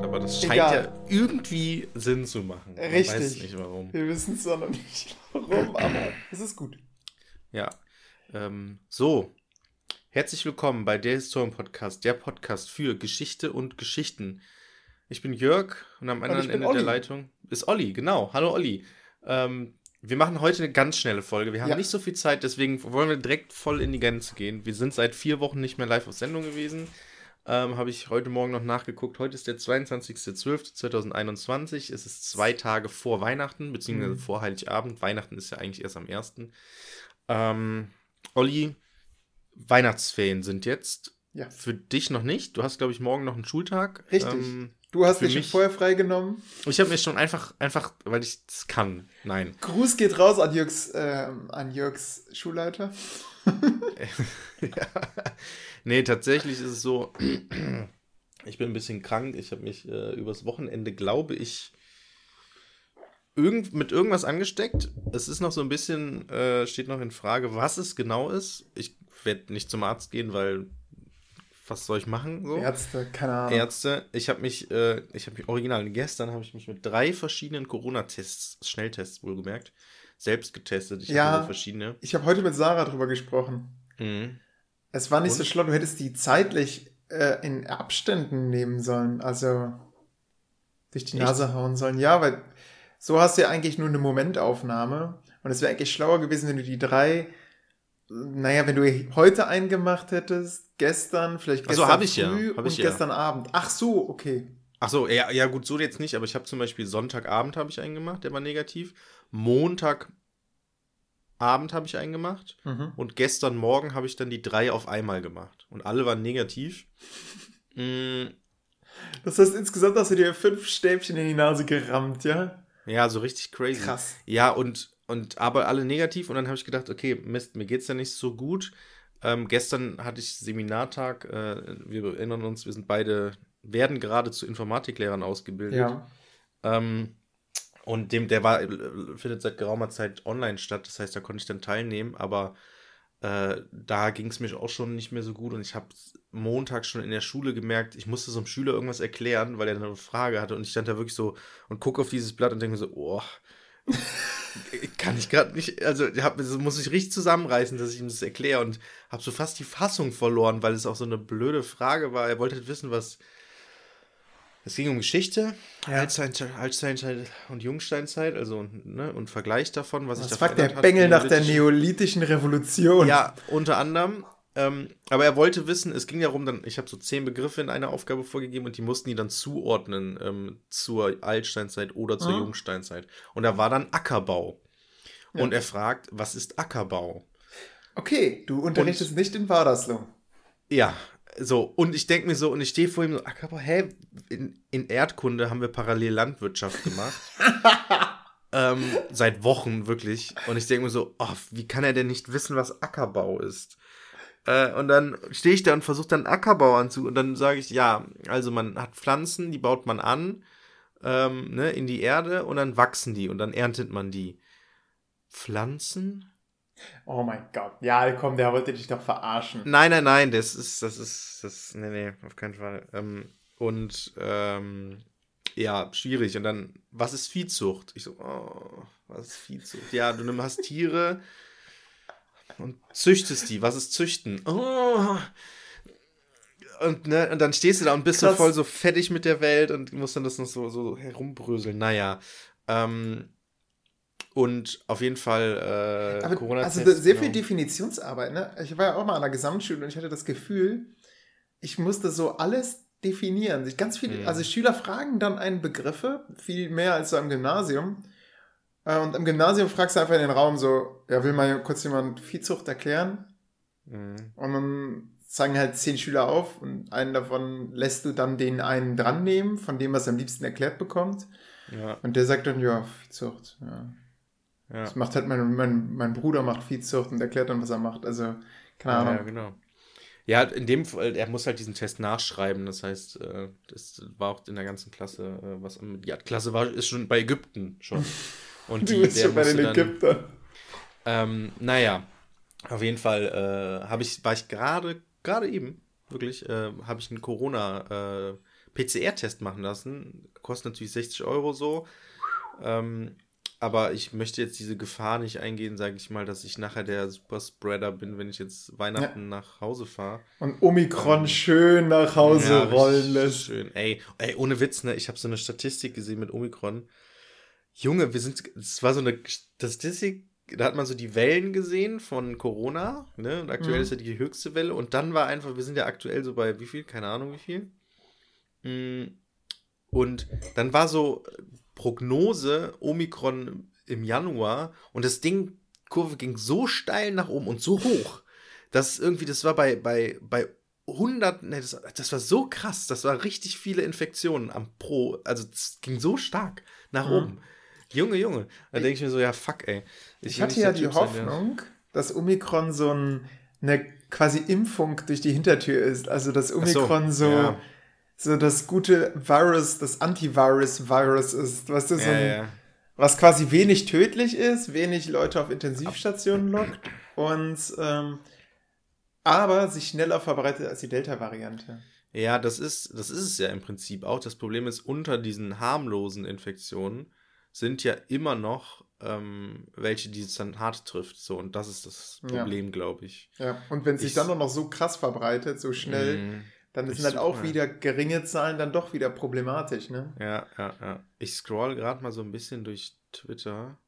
Aber das scheint Egal. ja irgendwie Sinn zu machen. Richtig. Ich weiß nicht warum. Wir wissen es noch nicht warum, aber es ist gut. Ja. Ähm, so. Herzlich willkommen bei der Historien Podcast, der Podcast für Geschichte und Geschichten. Ich bin Jörg und am anderen und Ende Olli. der Leitung ist Olli, genau. Hallo Olli. Ähm, wir machen heute eine ganz schnelle Folge. Wir haben ja. nicht so viel Zeit, deswegen wollen wir direkt voll in die Gänze gehen. Wir sind seit vier Wochen nicht mehr live auf Sendung gewesen. Ähm, Habe ich heute Morgen noch nachgeguckt. Heute ist der 22.12.2021. Es ist zwei Tage vor Weihnachten, beziehungsweise mhm. vor Heiligabend. Weihnachten ist ja eigentlich erst am 1. Ähm, Olli, Weihnachtsferien sind jetzt. Ja. Für dich noch nicht. Du hast, glaube ich, morgen noch einen Schultag. Richtig. Ähm, du hast dich schon vorher freigenommen. Ich habe mir schon einfach, einfach, weil ich es kann. Nein. Gruß geht raus an Jürgs, äh, an Jürgs Schulleiter. ja. Nee, tatsächlich ist es so, ich bin ein bisschen krank. Ich habe mich äh, übers Wochenende, glaube ich, irgend, mit irgendwas angesteckt. Es ist noch so ein bisschen, äh, steht noch in Frage, was es genau ist. Ich werde nicht zum Arzt gehen, weil was soll ich machen? So? Ärzte, keine Ahnung. Ärzte. Ich habe mich, äh, ich habe mich original, gestern habe ich mich mit drei verschiedenen Corona-Tests, Schnelltests wohlgemerkt, selbst getestet. Ich ja, habe verschiedene. Ich habe heute mit Sarah drüber gesprochen. Mhm. Es war nicht Und? so schlimm, du hättest die zeitlich äh, in Abständen nehmen sollen, also durch die Echt? Nase hauen sollen. Ja, weil so hast du ja eigentlich nur eine Momentaufnahme. Und es wäre eigentlich schlauer gewesen, wenn du die drei, naja, wenn du heute eingemacht hättest, gestern, vielleicht gestern also, hab ich früh ja. hab und gestern ja. Abend. Ach so, okay. Ach so, ja, ja gut, so jetzt nicht, aber ich habe zum Beispiel Sonntagabend habe ich eingemacht, der war negativ. Montagabend habe ich eingemacht mhm. und gestern Morgen habe ich dann die drei auf einmal gemacht und alle waren negativ. mm. Das heißt, insgesamt hast du dir fünf Stäbchen in die Nase gerammt, ja? Ja, so richtig crazy. Krass. Ja, und, und aber alle negativ. Und dann habe ich gedacht, okay, Mist, mir geht es ja nicht so gut. Ähm, gestern hatte ich Seminartag. Äh, wir erinnern uns, wir sind beide, werden gerade zu Informatiklehrern ausgebildet. Ja. Ähm, und dem, der war, findet seit geraumer Zeit online statt. Das heißt, da konnte ich dann teilnehmen. Aber äh, da ging es mir auch schon nicht mehr so gut und ich habe Montag schon in der Schule gemerkt, ich musste so einem Schüler irgendwas erklären, weil er eine Frage hatte und ich stand da wirklich so und gucke auf dieses Blatt und denke mir so, oh, kann ich gerade nicht, also hab, muss ich richtig zusammenreißen, dass ich ihm das erkläre und habe so fast die Fassung verloren, weil es auch so eine blöde Frage war. Er wollte halt wissen, was es ging um Geschichte, ja. Altsteinzeit, und Jungsteinzeit, also ne, und Vergleich davon, was, was ich da fragt der Bengel nach der neolithischen Revolution. Ja, unter anderem. Ähm, aber er wollte wissen, es ging darum, dann, ich habe so zehn Begriffe in einer Aufgabe vorgegeben und die mussten die dann zuordnen ähm, zur Altsteinzeit oder zur mhm. Jungsteinzeit. Und da war dann Ackerbau. Ja. Und er fragt, was ist Ackerbau? Okay, du unterrichtest und, nicht in Wadersloh. Ja, so, und ich denke mir so, und ich stehe vor ihm so, Ackerbau, hä, in, in Erdkunde haben wir parallel Landwirtschaft gemacht. ähm, seit Wochen, wirklich. Und ich denke mir so, oh, wie kann er denn nicht wissen, was Ackerbau ist? Äh, und dann stehe ich da und versuche dann Ackerbau anzu. Und dann sage ich, ja, also man hat Pflanzen, die baut man an, ähm, ne, in die Erde und dann wachsen die und dann erntet man die. Pflanzen? Oh mein Gott. Ja, komm, der wollte dich doch verarschen. Nein, nein, nein, das ist, das ist, das, nee, nee, auf keinen Fall. Ähm, und, ähm, ja, schwierig. Und dann, was ist Viehzucht? Ich so, oh, was ist Viehzucht? Ja, du hast Tiere und züchtest die. Was ist Züchten? Oh. Und, ne, und dann stehst du da und bist Krass. so voll so fettig mit der Welt und musst dann das noch so, so herumbröseln. Naja. Ähm, und auf jeden Fall äh, corona Also sehr genau. viel Definitionsarbeit. Ne? Ich war ja auch mal an der Gesamtschule und ich hatte das Gefühl, ich musste so alles definieren. Ganz viele, mhm. also Schüler fragen dann einen Begriffe, viel mehr als so am Gymnasium. Äh, und am Gymnasium fragst du einfach in den Raum so, ja, will mal kurz jemand Viehzucht erklären? Mhm. Und dann zeigen halt zehn Schüler auf und einen davon lässt du dann den einen dran nehmen, von dem was er am liebsten erklärt bekommt. Ja. Und der sagt dann, ja, Viehzucht, ja. Ja. Das macht halt mein, mein, mein Bruder macht Viehzucht und erklärt dann, was er macht. Also, keine Ahnung. Ja, genau. Ja, in dem Fall, er muss halt diesen Test nachschreiben. Das heißt, äh, das war auch in der ganzen Klasse, äh, was die Klasse war, ist schon bei Ägypten schon. Und du bist schon bei den Ägyptern. Ähm, naja. Auf jeden Fall äh, habe ich, war ich gerade, gerade eben, wirklich, äh, habe ich einen Corona- äh, PCR-Test machen lassen. Kostet natürlich 60 Euro so. Ähm, aber ich möchte jetzt diese Gefahr nicht eingehen, sage ich mal, dass ich nachher der Superspreader bin, wenn ich jetzt Weihnachten ja. nach Hause fahre. Und Omikron ähm, schön nach Hause ja, rollen lässt. Schön. Ey, ey, ohne Witz, ne? Ich habe so eine Statistik gesehen mit Omikron. Junge, wir sind, es war so eine Statistik, da hat man so die Wellen gesehen von Corona, ne? Und aktuell mhm. ist ja die höchste Welle. Und dann war einfach, wir sind ja aktuell so bei wie viel? Keine Ahnung wie viel. Mm. Und dann war so Prognose Omikron im Januar und das Ding, Kurve ging so steil nach oben und so hoch, dass irgendwie, das war bei, bei, bei 100, ne, das, das war so krass, das war richtig viele Infektionen am Pro, also es ging so stark nach mhm. oben. Junge, Junge, da denke ich mir so, ja, fuck, ey. Ich, ich hatte ja die Hoffnung, sein, dass Omikron so ein, eine quasi Impfung durch die Hintertür ist, also dass Omikron so, so ja so das gute Virus, das Antivirus-Virus ist, weißt du, so ein, ja. was quasi wenig tödlich ist, wenig Leute auf Intensivstationen lockt und ähm, aber sich schneller verbreitet als die Delta-Variante. Ja, das ist, das ist es ja im Prinzip auch. Das Problem ist, unter diesen harmlosen Infektionen sind ja immer noch ähm, welche, die es dann hart trifft. So, und das ist das Problem, ja. glaube ich. Ja, und wenn sich ich, dann noch so krass verbreitet, so schnell, mm dann sind halt auch wieder geringe Zahlen dann doch wieder problematisch, ne? Ja, ja, ja. Ich scroll gerade mal so ein bisschen durch Twitter.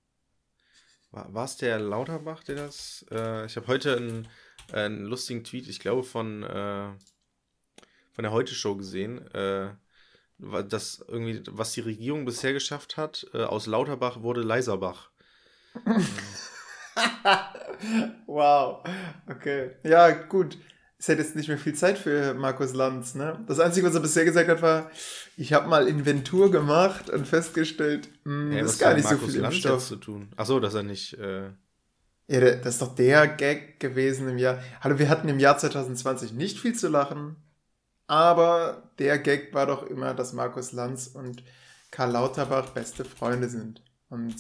War es der Lauterbach, der das? Äh, ich habe heute einen, einen, lustigen Tweet, ich glaube von, äh, von der Heute-Show gesehen. Äh, das irgendwie, was die Regierung bisher geschafft hat, äh, aus Lauterbach wurde Leiserbach. wow. Okay. Ja, gut es hätte jetzt nicht mehr viel Zeit für Markus Lanz. Ne? Das Einzige, was er bisher gesagt hat, war, ich habe mal Inventur gemacht und festgestellt, mh, hm, ja, das ist gar nicht Markus so viel Lanz im Stoff. zu tun. Achso, dass er nicht... Äh... Ja, das ist doch der Gag gewesen im Jahr. Hallo, wir hatten im Jahr 2020 nicht viel zu lachen, aber der Gag war doch immer, dass Markus Lanz und Karl Lauterbach beste Freunde sind und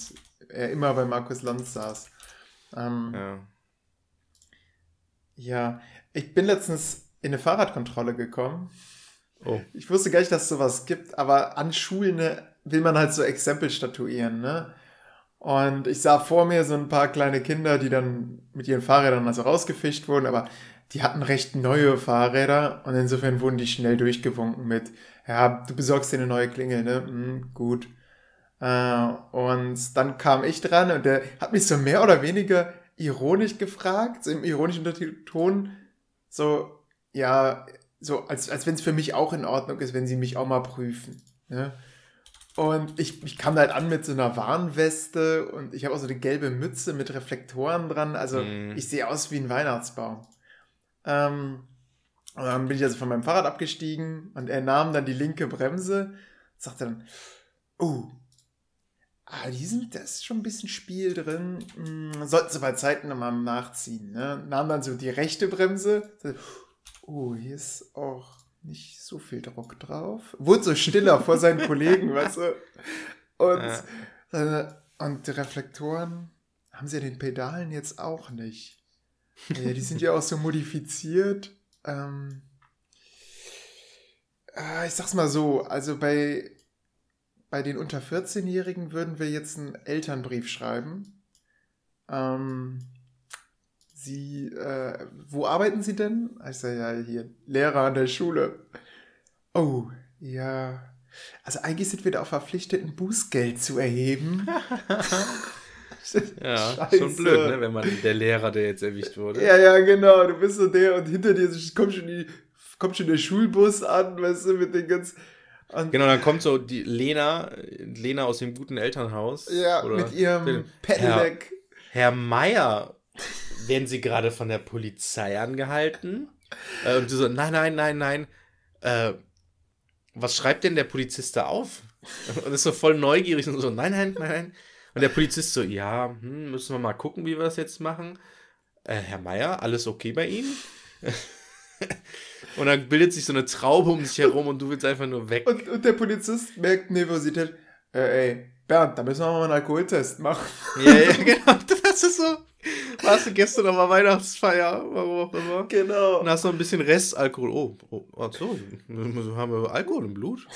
er immer bei Markus Lanz saß. Ähm, ja. Ja, ich bin letztens in eine Fahrradkontrolle gekommen. Oh. Ich wusste gar nicht, dass es sowas gibt, aber an Schulen ne, will man halt so Exempel statuieren, ne? Und ich sah vor mir so ein paar kleine Kinder, die dann mit ihren Fahrrädern also rausgefischt wurden, aber die hatten recht neue Fahrräder und insofern wurden die schnell durchgewunken mit, ja, du besorgst dir eine neue Klingel, ne? Hm, gut. Äh, und dann kam ich dran und der hat mich so mehr oder weniger ironisch gefragt, so im ironischen Ton, so, ja, so, als, als wenn es für mich auch in Ordnung ist, wenn sie mich auch mal prüfen. Ne? Und ich, ich kam halt an mit so einer Warnweste und ich habe auch so eine gelbe Mütze mit Reflektoren dran. Also mm. ich sehe aus wie ein Weihnachtsbaum. Ähm, und dann bin ich also von meinem Fahrrad abgestiegen und er nahm dann die linke Bremse, sagte dann, oh, ah, die sind, da ist schon ein bisschen Spiel drin. Hm, sollten sie bei Zeiten nochmal nachziehen. Ne? Nahm dann so die rechte Bremse. Oh, hier ist auch nicht so viel Druck drauf. Wurde so stiller vor seinen Kollegen, weißt du? Und, ja. und die Reflektoren haben sie ja den Pedalen jetzt auch nicht. Ja, die sind ja auch so modifiziert. Ähm, äh, ich sag's mal so, also bei bei den unter 14-Jährigen würden wir jetzt einen Elternbrief schreiben. Ähm, Sie, äh, wo arbeiten Sie denn? Ich sage ja hier, Lehrer an der Schule. Oh, ja. Also eigentlich sind wir da auch verpflichtet, ein Bußgeld zu erheben. ja, Scheiße. schon blöd, ne, wenn man der Lehrer, der jetzt erwischt wurde. Ja, ja, genau. Du bist so der und hinter dir kommt schon, die, kommt schon der Schulbus an, weißt du, mit den ganzen und genau, dann kommt so die Lena, Lena aus dem guten Elternhaus. Ja, oder mit ihrem Pedelec. Herr, Herr Meier, werden Sie gerade von der Polizei angehalten? Äh, und du so, nein, nein, nein, nein. Äh, was schreibt denn der Polizist da auf? Und ist so voll neugierig und so, nein, nein, nein, nein. Und der Polizist so, ja, hm, müssen wir mal gucken, wie wir das jetzt machen. Äh, Herr Meier, alles okay bei Ihnen? Und dann bildet sich so eine Traube um dich herum und du willst einfach nur weg. Und, und der Polizist merkt Nervosität. Äh, ey, Bernd, da müssen wir mal einen Alkoholtest machen. Ja, ja, genau. das ist so. Warst du gestern auf der Weihnachtsfeier, warum auch immer. Genau. Und hast noch ein bisschen Restalkohol. Oh, oh ach so, haben wir Alkohol im Blut?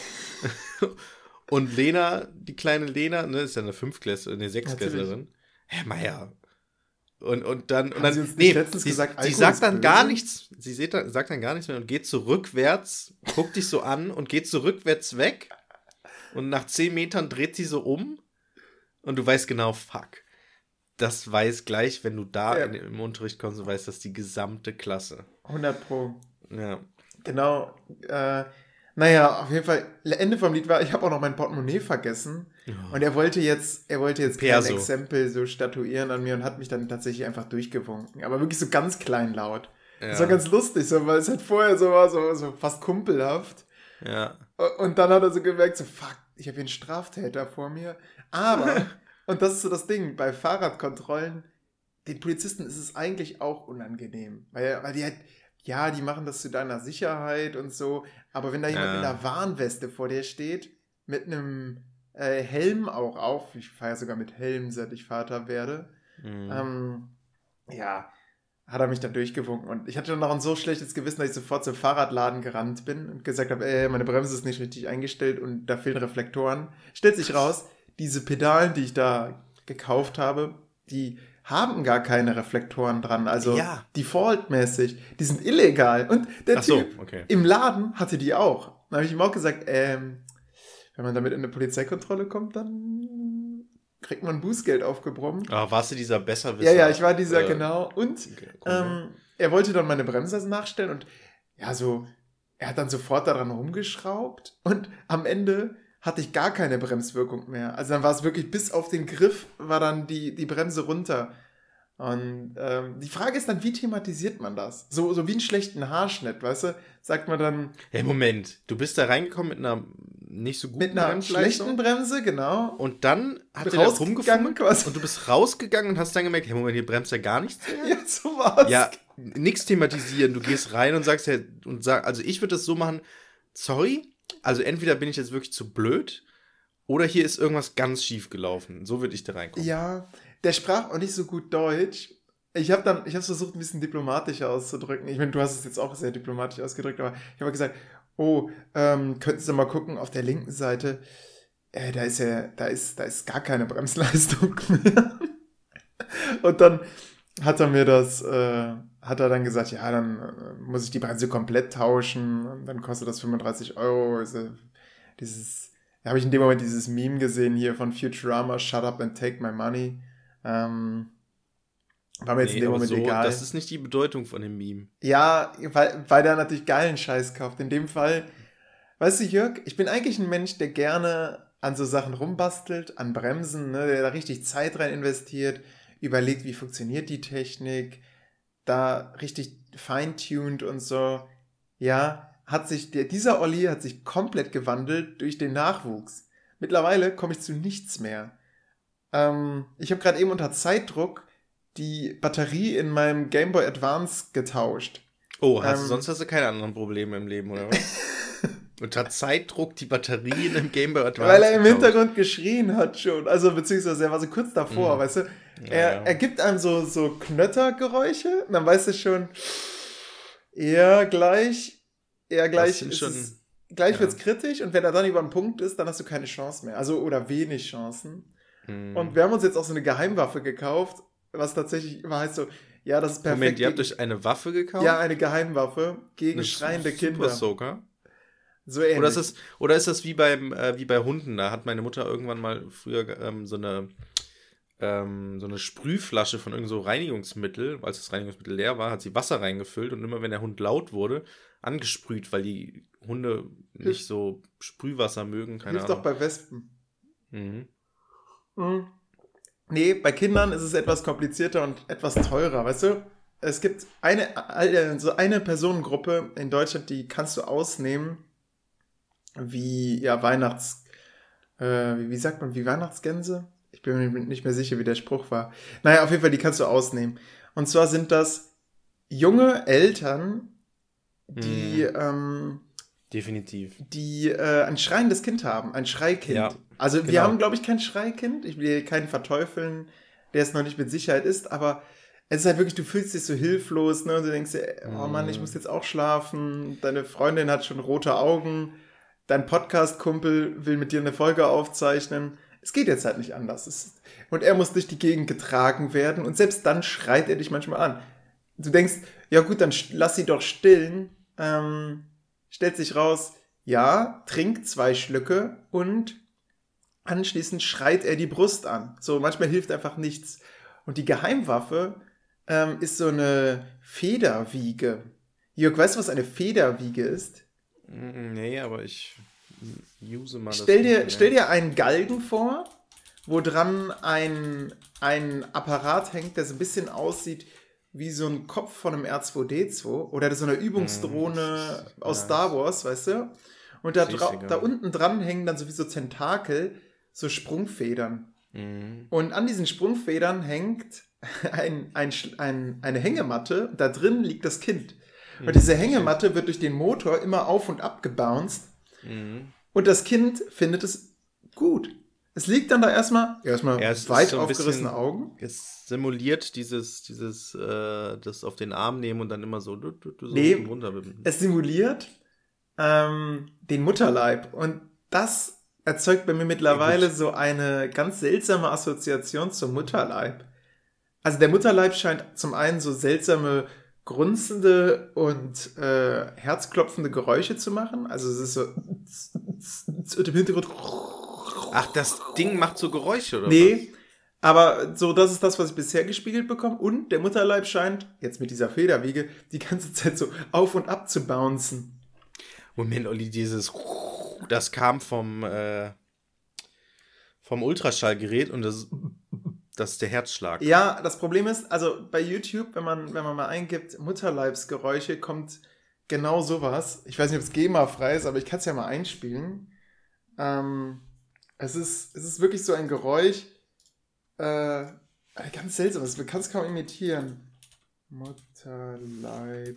Und Lena, die kleine Lena, ne, ist ja eine Fünfklässlerin, eine Sechsklässlerin. Herr Meier. Und, und dann, und dann, sie nee, sie, gesagt, sie sagt dann gar nichts, sie sagt dann gar nichts mehr und geht so rückwärts, guckt dich so an und geht so rückwärts weg. Und nach zehn Metern dreht sie so um und du weißt genau, fuck. Das weiß gleich, wenn du da ja. in, im Unterricht kommst, du weißt das die gesamte Klasse. 100 Pro. Ja. Genau. Äh, naja, auf jeden Fall, Ende vom Lied war, ich habe auch noch mein Portemonnaie vergessen. Ja. Und er wollte jetzt, er wollte jetzt Perso. kein Exempel so statuieren an mir und hat mich dann tatsächlich einfach durchgewunken. Aber wirklich so ganz kleinlaut. Ja. Das war ganz lustig, so, weil es halt vorher so war, so, so fast kumpelhaft. Ja. Und dann hat er so gemerkt, so, fuck, ich habe hier einen Straftäter vor mir. Aber, und das ist so das Ding, bei Fahrradkontrollen, den Polizisten ist es eigentlich auch unangenehm. Weil, weil die halt, ja, die machen das zu deiner Sicherheit und so, aber wenn da jemand ja. mit einer Warnweste vor dir steht, mit einem äh, Helm auch auf, ich fahre sogar mit Helm, seit ich Vater werde, mhm. ähm, ja, hat er mich dann durchgewunken. Und ich hatte dann noch ein so schlechtes Gewissen, dass ich sofort zum Fahrradladen gerannt bin und gesagt habe, ey, meine Bremse ist nicht richtig eingestellt und da fehlen Reflektoren. Stellt sich raus, diese Pedalen, die ich da gekauft habe, die haben gar keine Reflektoren dran. Also ja. defaultmäßig. Die sind illegal. Und der so, Typ okay. im Laden hatte die auch. Dann habe ich ihm auch gesagt, ähm, wenn man damit in eine Polizeikontrolle kommt, dann kriegt man Bußgeld aufgebrummt. Ah, warst du dieser Besserwisser? Ja, ja, ich war dieser, äh, genau. Und okay, cool. ähm, er wollte dann meine Bremse nachstellen und ja, so, er hat dann sofort daran rumgeschraubt und am Ende hatte ich gar keine Bremswirkung mehr. Also dann war es wirklich bis auf den Griff war dann die, die Bremse runter. Und ähm, die Frage ist dann, wie thematisiert man das? So, so wie einen schlechten Haarschnitt, weißt du? Sagt man dann. Hey, Moment, du bist da reingekommen mit einer nicht so guten Mit einer schlechten Bremse, genau. Und dann hat er das rumgefummelt quasi. und du bist rausgegangen und hast dann gemerkt, hey, Moment, hier bremst ja gar nichts mehr. Ja, so war's. Ja, nichts thematisieren. Du gehst rein und sagst ja, und sag, also ich würde das so machen, sorry, also entweder bin ich jetzt wirklich zu blöd oder hier ist irgendwas ganz schief gelaufen. So würde ich da reinkommen. Ja, der sprach auch nicht so gut Deutsch. Ich habe dann, ich habe versucht, ein bisschen diplomatischer auszudrücken. Ich meine, du hast es jetzt auch sehr diplomatisch ausgedrückt, aber ich habe gesagt, oh, ähm, könnten Sie mal gucken, auf der linken Seite, äh, da ist ja, da ist, da ist gar keine Bremsleistung mehr. Und dann hat er mir das, äh, hat er dann gesagt, ja, dann äh, muss ich die Bremse komplett tauschen und dann kostet das 35 Euro. Also, dieses, da habe ich in dem Moment dieses Meme gesehen hier von Futurama, Shut up and take my money. Ähm, war mir jetzt nee, in dem Moment so, egal. Das ist nicht die Bedeutung von dem Meme. Ja, weil, weil der natürlich geilen Scheiß kauft. In dem Fall, weißt du, Jörg, ich bin eigentlich ein Mensch, der gerne an so Sachen rumbastelt, an Bremsen, ne, der da richtig Zeit rein investiert, überlegt, wie funktioniert die Technik, da richtig feintuned und so. Ja, hat sich, der, dieser Olli hat sich komplett gewandelt durch den Nachwuchs. Mittlerweile komme ich zu nichts mehr. Ähm, ich habe gerade eben unter Zeitdruck die Batterie in meinem Game Boy Advance getauscht. Oh, hast ähm, du, sonst hast du keine anderen Probleme im Leben, oder was? Unter Zeitdruck die Batterie in dem Game Boy Advance. Weil er im getauscht. Hintergrund geschrien hat schon. Also, beziehungsweise er war so kurz davor, mhm. weißt du? Er, ja, er gibt einem so, so Knöttergeräusche und dann weißt du schon, eher gleich, eher gleich ist schon, es, gleich ja. wird's kritisch und wenn er dann über einen Punkt ist, dann hast du keine Chance mehr. Also, oder wenig Chancen. Mhm. Und wir haben uns jetzt auch so eine Geheimwaffe gekauft, was tatsächlich immer heißt so, ja, das ist perfekt. Moment, ihr habt euch eine Waffe gekauft? Ja, eine Geheimwaffe gegen eine schreiende Super Kinder. Soaker? So ähnlich. Oder ist, das, oder ist das wie, beim, äh, wie bei Hunden? Da hat meine Mutter irgendwann mal früher ähm, so eine ähm, so eine Sprühflasche von irgendeinem so Reinigungsmittel, als das Reinigungsmittel leer war, hat sie Wasser reingefüllt und immer wenn der Hund laut wurde, angesprüht, weil die Hunde nicht so Sprühwasser mögen. Keine Hilft Ahnung. doch bei Wespen. Mhm. Mhm. Nee, bei Kindern ist es etwas komplizierter und etwas teurer, weißt du? Es gibt eine, so eine Personengruppe in Deutschland, die kannst du ausnehmen, wie ja Weihnachts, äh, wie sagt man, wie Weihnachtsgänse? Ich bin mir nicht mehr sicher, wie der Spruch war. Naja, auf jeden Fall, die kannst du ausnehmen. Und zwar sind das junge Eltern, die mhm. ähm, Definitiv. Die äh, ein schreiendes Kind haben, ein Schreikind. Ja, also wir genau. haben, glaube ich, kein Schreikind. Ich will keinen verteufeln. der es noch nicht mit Sicherheit ist, aber es ist halt wirklich, du fühlst dich so hilflos, ne? Und du denkst dir, oh Mann, ich muss jetzt auch schlafen. Deine Freundin hat schon rote Augen. Dein Podcast-Kumpel will mit dir eine Folge aufzeichnen. Es geht jetzt halt nicht anders. Es, und er muss durch die Gegend getragen werden. Und selbst dann schreit er dich manchmal an. Du denkst, ja gut, dann lass sie doch stillen. Ähm, stellt sich raus, ja, trinkt zwei Schlücke und anschließend schreit er die Brust an. So, manchmal hilft einfach nichts. Und die Geheimwaffe ähm, ist so eine Federwiege. Jörg, weißt du, was eine Federwiege ist? Nee, aber ich use mal stell das. Dir, stell dir einen Galgen vor, wo dran ein, ein Apparat hängt, der so ein bisschen aussieht wie so ein Kopf von einem R2D2 oder so eine Übungsdrohne mm, aus ja. Star Wars, weißt du? Und da, da unten dran hängen dann sowieso Tentakel, so Sprungfedern. Mm. Und an diesen Sprungfedern hängt ein, ein, ein, eine Hängematte, da drin liegt das Kind. Und mhm. diese Hängematte wird durch den Motor immer auf und ab gebounced. Mhm. Und das Kind findet es gut. Es liegt dann da erstmal, erstmal ja, weit so aufgerissene Augen. Es simuliert dieses, dieses, äh, das auf den Arm nehmen und dann immer so, du, du, du so nee, runter. Es simuliert ähm, den Mutterleib. Und das erzeugt bei mir mittlerweile ja, so eine ganz seltsame Assoziation zum Mutterleib. Also der Mutterleib scheint zum einen so seltsame grunzende und äh, herzklopfende Geräusche zu machen. Also es ist so und im Hintergrund. Ach, das Ding macht so Geräusche, oder? Nee. Was? Aber so, das ist das, was ich bisher gespiegelt bekomme. Und der Mutterleib scheint, jetzt mit dieser Federwiege, die ganze Zeit so auf und ab zu bouncen. Moment, Olli, dieses das kam vom, äh, vom Ultraschallgerät und das das ist der Herzschlag. Ja, das Problem ist, also bei YouTube, wenn man, wenn man mal eingibt, Mutterleibsgeräusche, kommt genau sowas. Ich weiß nicht, ob es GEMA-frei ist, aber ich kann es ja mal einspielen. Ähm, es, ist, es ist wirklich so ein Geräusch, äh, ganz seltsam, man kann es kaum imitieren. Mutterleib.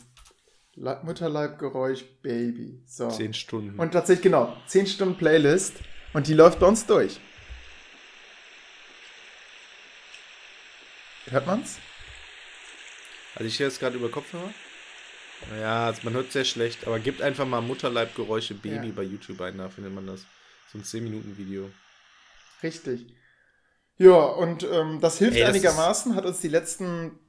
Mutterleibgeräusch Baby. So. Zehn Stunden. Und tatsächlich, genau, zehn Stunden Playlist. Und die läuft bei uns durch. Hört man's? Also ich höre es gerade über Kopfhörer. Ja, also man hört sehr schlecht, aber gibt einfach mal Mutterleibgeräusche Baby ja. bei YouTube ein, da findet man das. So ein 10-Minuten-Video. Richtig. Ja, und ähm, das hilft Ey, das einigermaßen, hat uns die letzten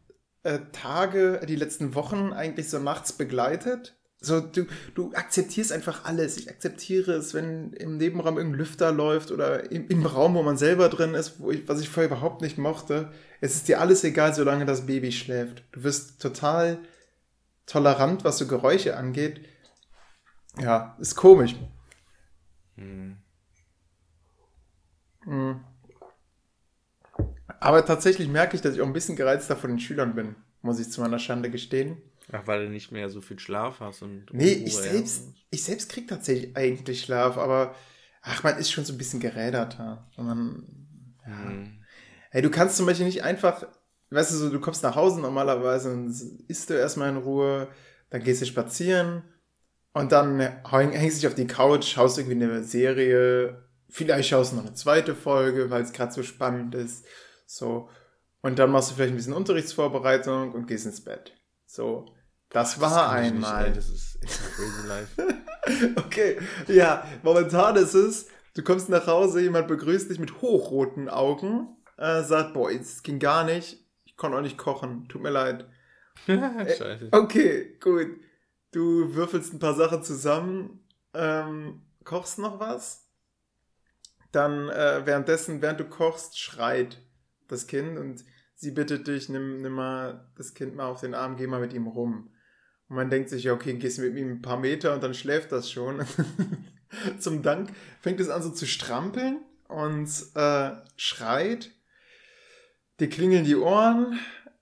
äh, Tage, die letzten Wochen eigentlich so nachts begleitet. So, du, du akzeptierst einfach alles. Ich akzeptiere es, wenn im Nebenraum irgendein Lüfter läuft oder im, im Raum, wo man selber drin ist, wo ich, was ich vorher überhaupt nicht mochte. Es ist dir alles egal, solange das Baby schläft. Du wirst total tolerant, was so Geräusche angeht. Ja, ist komisch. Hm. Hm. Aber tatsächlich merke ich, dass ich auch ein bisschen gereizter von den Schülern bin, muss ich zu meiner Schande gestehen. Ach, weil du nicht mehr so viel Schlaf hast und. Nee, Ruhe, ich selbst, ja. ich selbst krieg tatsächlich eigentlich Schlaf, aber ach, man ist schon so ein bisschen geräderter. Man, ja. Hm. Hey, du kannst zum Beispiel nicht einfach, weißt du, so, du kommst nach Hause normalerweise und isst du erstmal in Ruhe, dann gehst du spazieren und dann hängst du dich auf die Couch, schaust irgendwie eine Serie, vielleicht schaust du noch eine zweite Folge, weil es gerade so spannend ist. So. Und dann machst du vielleicht ein bisschen Unterrichtsvorbereitung und gehst ins Bett. So. Das war das einmal. Nicht, das ist echt crazy life. okay, ja, momentan ist es, du kommst nach Hause, jemand begrüßt dich mit hochroten Augen, äh, sagt, boah, es ging gar nicht, ich konnte auch nicht kochen, tut mir leid. Scheiße. Äh, okay, gut. Du würfelst ein paar Sachen zusammen, ähm, kochst noch was, dann äh, währenddessen, während du kochst, schreit das Kind und sie bittet dich, nimm, nimm mal das Kind mal auf den Arm, geh mal mit ihm rum. Und man denkt sich, ja, okay, gehst mit ihm ein paar Meter und dann schläft das schon. Zum Dank fängt es an so zu strampeln und äh, schreit. Die klingeln die Ohren.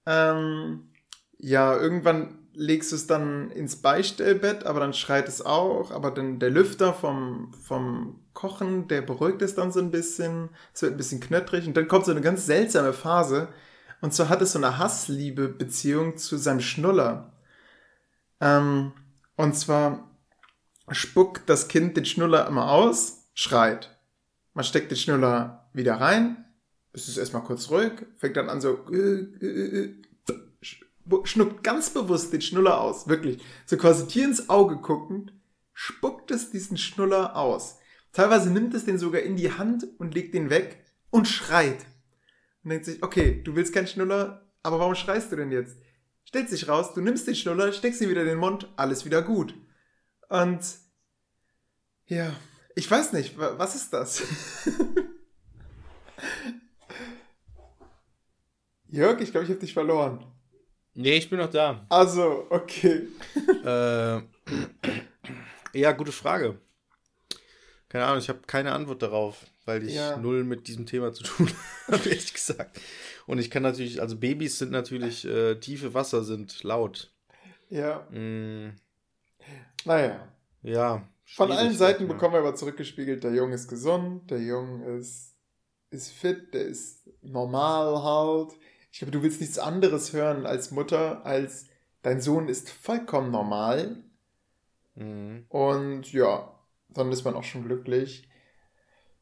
Ähm, ja, irgendwann legst du es dann ins Beistellbett, aber dann schreit es auch. Aber dann der Lüfter vom, vom Kochen, der beruhigt es dann so ein bisschen. Es wird ein bisschen knöttrig und dann kommt so eine ganz seltsame Phase. Und zwar hat es so eine Hassliebe-Beziehung zu seinem Schnuller. Ähm, und zwar spuckt das Kind den Schnuller immer aus, schreit. Man steckt den Schnuller wieder rein, ist es erstmal kurz ruhig, fängt dann an so, äh, äh, äh, schnuckt ganz bewusst den Schnuller aus, wirklich. So quasi Tier ins Auge guckend, spuckt es diesen Schnuller aus. Teilweise nimmt es den sogar in die Hand und legt den weg und schreit. Und denkt sich, okay, du willst keinen Schnuller, aber warum schreist du denn jetzt? Stellt sich raus, du nimmst den Schnuller, steckst ihn wieder in den Mund, alles wieder gut. Und ja, ich weiß nicht, was ist das? Jörg, ich glaube, ich habe dich verloren. Nee, ich bin noch da. Also, okay. äh, ja, gute Frage. Keine Ahnung, ich habe keine Antwort darauf, weil ich ja. null mit diesem Thema zu tun habe, ehrlich gesagt. Und ich kann natürlich, also Babys sind natürlich, äh, tiefe Wasser sind laut. Ja. Mm. Naja. Ja. Von allen Seiten bekommen wir aber zurückgespiegelt, der Junge ist gesund, der Junge ist, ist fit, der ist normal halt. Ich glaube, du willst nichts anderes hören als Mutter, als dein Sohn ist vollkommen normal. Mhm. Und ja, dann ist man auch schon glücklich.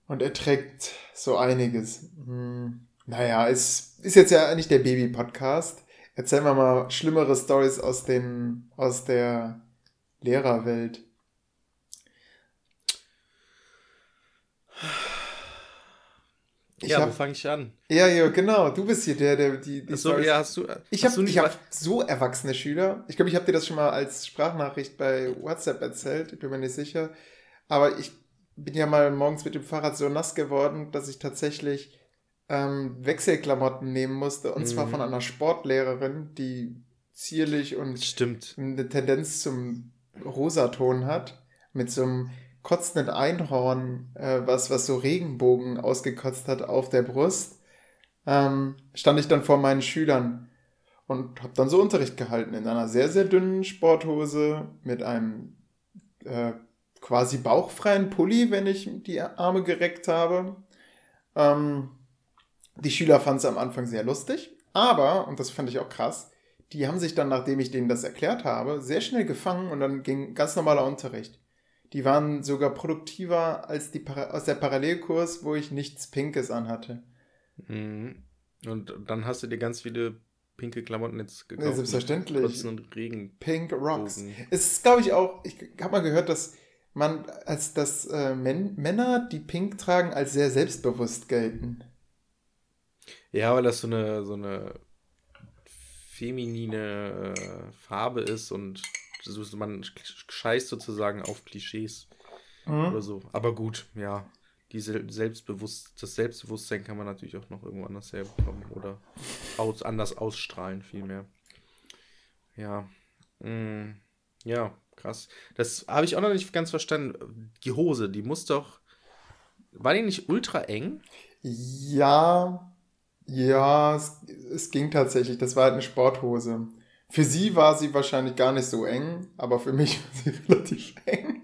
Und er trägt so einiges. Hm. Naja, es ist jetzt ja nicht der Baby-Podcast. Erzählen wir mal schlimmere Stories aus, den, aus der Lehrerwelt. Ich ja, hab, wo fange ich an? Ja, ja, genau. Du bist hier der, der die. die so, ja, hast du. Ich habe hab so erwachsene Schüler. Ich glaube, ich habe dir das schon mal als Sprachnachricht bei WhatsApp erzählt. Ich bin mir nicht sicher. Aber ich bin ja mal morgens mit dem Fahrrad so nass geworden, dass ich tatsächlich ähm, Wechselklamotten nehmen musste. Und mhm. zwar von einer Sportlehrerin, die zierlich und Stimmt. eine Tendenz zum Rosaton hat. Mit so einem kotzenden Einhorn, äh, was, was so Regenbogen ausgekotzt hat auf der Brust, ähm, stand ich dann vor meinen Schülern und habe dann so Unterricht gehalten in einer sehr, sehr dünnen Sporthose mit einem äh, quasi bauchfreien Pulli, wenn ich die Arme gereckt habe. Ähm, die Schüler fanden es am Anfang sehr lustig, aber, und das fand ich auch krass, die haben sich dann, nachdem ich denen das erklärt habe, sehr schnell gefangen und dann ging ganz normaler Unterricht. Die waren sogar produktiver als die aus der Parallelkurs, wo ich nichts Pinkes anhatte. Mhm. Und dann hast du dir ganz viele pinke Klamotten jetzt gekauft. Ja, selbstverständlich. Und Regen. Pink Rocks. Es ist, glaube ich, auch, ich habe mal gehört, dass man, als dass äh, Männer, die pink tragen, als sehr selbstbewusst gelten. Ja, weil das so eine, so eine feminine äh, Farbe ist und man scheißt sozusagen auf Klischees mhm. oder so. Aber gut, ja. Die Selbstbewusst das Selbstbewusstsein kann man natürlich auch noch irgendwo anders herbekommen oder aus anders ausstrahlen, vielmehr. Ja. Mm, ja, krass. Das habe ich auch noch nicht ganz verstanden. Die Hose, die muss doch. War die nicht ultra eng? Ja, ja, es, es ging tatsächlich. Das war halt eine Sporthose. Für sie war sie wahrscheinlich gar nicht so eng, aber für mich war sie relativ eng.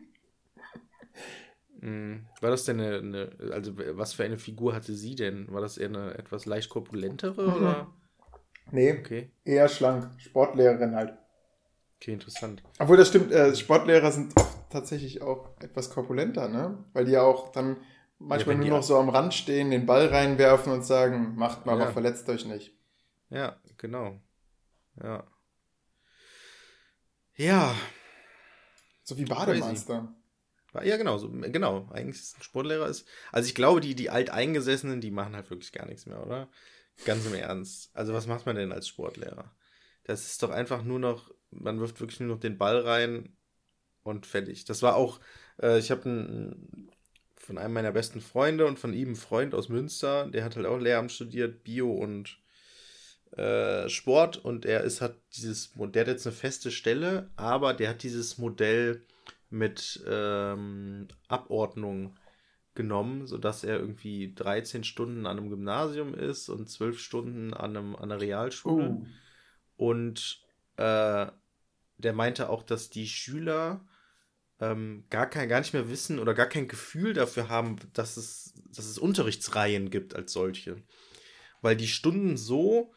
Mm, war das denn eine, eine, also was für eine Figur hatte sie denn? War das eher eine etwas leicht korpulentere mhm. oder? Nee, okay. eher schlank. Sportlehrerin halt. Okay, interessant. Obwohl das stimmt, äh, Sportlehrer sind tatsächlich auch etwas korpulenter, ne? Weil die ja auch dann manchmal ja, nur noch so am Rand stehen, den Ball reinwerfen und sagen, macht mal, ja. aber verletzt euch nicht. Ja, genau. Ja. Ja. So wie Bademeister. Ja, genau, so, genau. Eigentlich ist ein Sportlehrer ist. Also ich glaube, die, die Alteingesessenen, die machen halt wirklich gar nichts mehr, oder? Ganz im Ernst. Also was macht man denn als Sportlehrer? Das ist doch einfach nur noch, man wirft wirklich nur noch den Ball rein und fertig. Das war auch, äh, ich habe von einem meiner besten Freunde und von ihm einen Freund aus Münster, der hat halt auch Lehramt studiert, Bio und äh, Sport und er ist hat dieses der hat jetzt eine feste Stelle, aber der hat dieses Modell mit ähm, Abordnung genommen, sodass er irgendwie 13 Stunden an einem Gymnasium ist und 12 Stunden an, einem, an einer Realschule. Oh. Und äh, der meinte auch, dass die Schüler ähm, gar, kein, gar nicht mehr wissen oder gar kein Gefühl dafür haben, dass es, dass es Unterrichtsreihen gibt als solche. Weil die Stunden so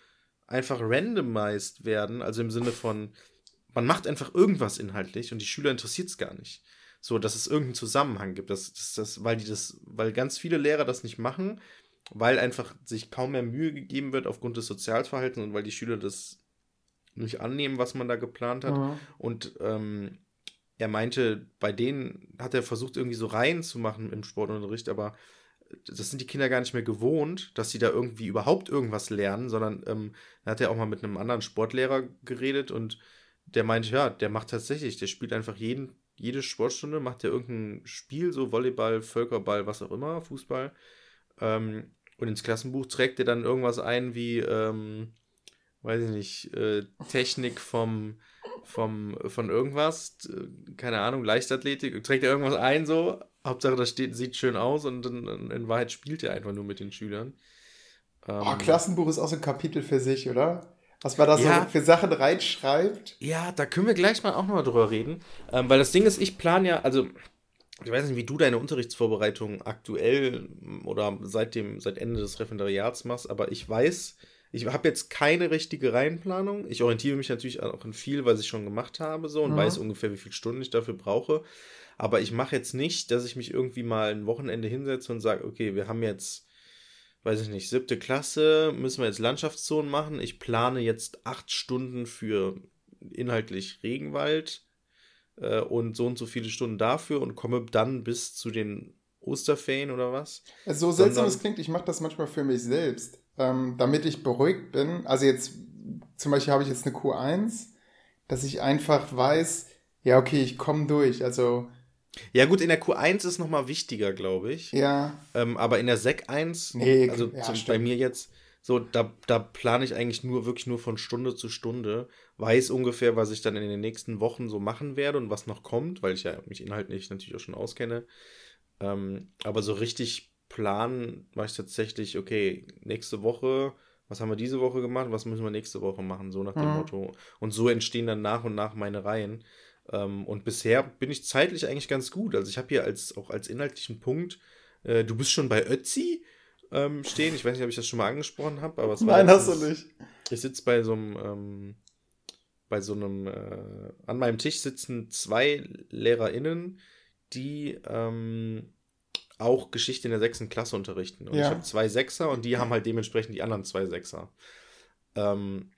einfach randomized werden, also im Sinne von, man macht einfach irgendwas inhaltlich und die Schüler interessiert es gar nicht. So, dass es irgendeinen Zusammenhang gibt. Das, das, das, weil die das, weil ganz viele Lehrer das nicht machen, weil einfach sich kaum mehr Mühe gegeben wird aufgrund des Sozialverhaltens und weil die Schüler das nicht annehmen, was man da geplant hat. Mhm. Und ähm, er meinte, bei denen hat er versucht, irgendwie so Reihen zu machen im Sportunterricht, aber das sind die Kinder gar nicht mehr gewohnt, dass sie da irgendwie überhaupt irgendwas lernen, sondern ähm, da hat er auch mal mit einem anderen Sportlehrer geredet und der meinte, ja, der macht tatsächlich, der spielt einfach jeden, jede Sportstunde, macht der irgendein Spiel, so Volleyball, Völkerball, was auch immer, Fußball. Ähm, und ins Klassenbuch trägt er dann irgendwas ein wie, ähm, weiß ich nicht, äh, Technik vom, vom, von irgendwas, keine Ahnung, Leichtathletik, trägt er irgendwas ein so, Hauptsache das steht, sieht schön aus und in, in Wahrheit spielt er einfach nur mit den Schülern. Ähm, oh, Klassenbuch ist auch so ein Kapitel für sich, oder? Was man da ja, so für Sachen reinschreibt. Ja, da können wir gleich mal auch nochmal drüber reden. Ähm, weil das Ding ist, ich plane ja, also ich weiß nicht, wie du deine Unterrichtsvorbereitung aktuell oder seit, dem, seit Ende des Referendariats machst, aber ich weiß, ich habe jetzt keine richtige Reihenplanung. Ich orientiere mich natürlich auch in viel, was ich schon gemacht habe, so und mhm. weiß ungefähr, wie viele Stunden ich dafür brauche. Aber ich mache jetzt nicht, dass ich mich irgendwie mal ein Wochenende hinsetze und sage, okay, wir haben jetzt weiß ich nicht, siebte Klasse, müssen wir jetzt Landschaftszonen machen. Ich plane jetzt acht Stunden für inhaltlich Regenwald äh, und so und so viele Stunden dafür und komme dann bis zu den Osterferien oder was. So seltsam es klingt, ich mache das manchmal für mich selbst, ähm, damit ich beruhigt bin. Also jetzt, zum Beispiel habe ich jetzt eine Q1, dass ich einfach weiß, ja, okay, ich komme durch. Also ja, gut, in der Q1 ist nochmal wichtiger, glaube ich. Ja. Ähm, aber in der Sec 1, nee, also ja, zum, bei mir jetzt, so, da, da plane ich eigentlich nur wirklich nur von Stunde zu Stunde, weiß ungefähr, was ich dann in den nächsten Wochen so machen werde und was noch kommt, weil ich ja mich inhaltlich natürlich auch schon auskenne. Ähm, aber so richtig planen mache ich tatsächlich, okay, nächste Woche, was haben wir diese Woche gemacht, was müssen wir nächste Woche machen, so nach dem mhm. Motto. Und so entstehen dann nach und nach meine Reihen. Ähm, und bisher bin ich zeitlich eigentlich ganz gut. Also ich habe hier als auch als inhaltlichen Punkt, äh, du bist schon bei Ötzi ähm, stehen. Ich weiß nicht, ob ich das schon mal angesprochen habe, aber es war. Nein, hast du nicht. Ich sitze bei so einem, ähm, bei so einem, äh, an meinem Tisch sitzen zwei LehrerInnen, die ähm, auch Geschichte in der sechsten Klasse unterrichten. Und ja. ich habe zwei Sechser und die haben halt dementsprechend die anderen zwei Sechser. Ähm,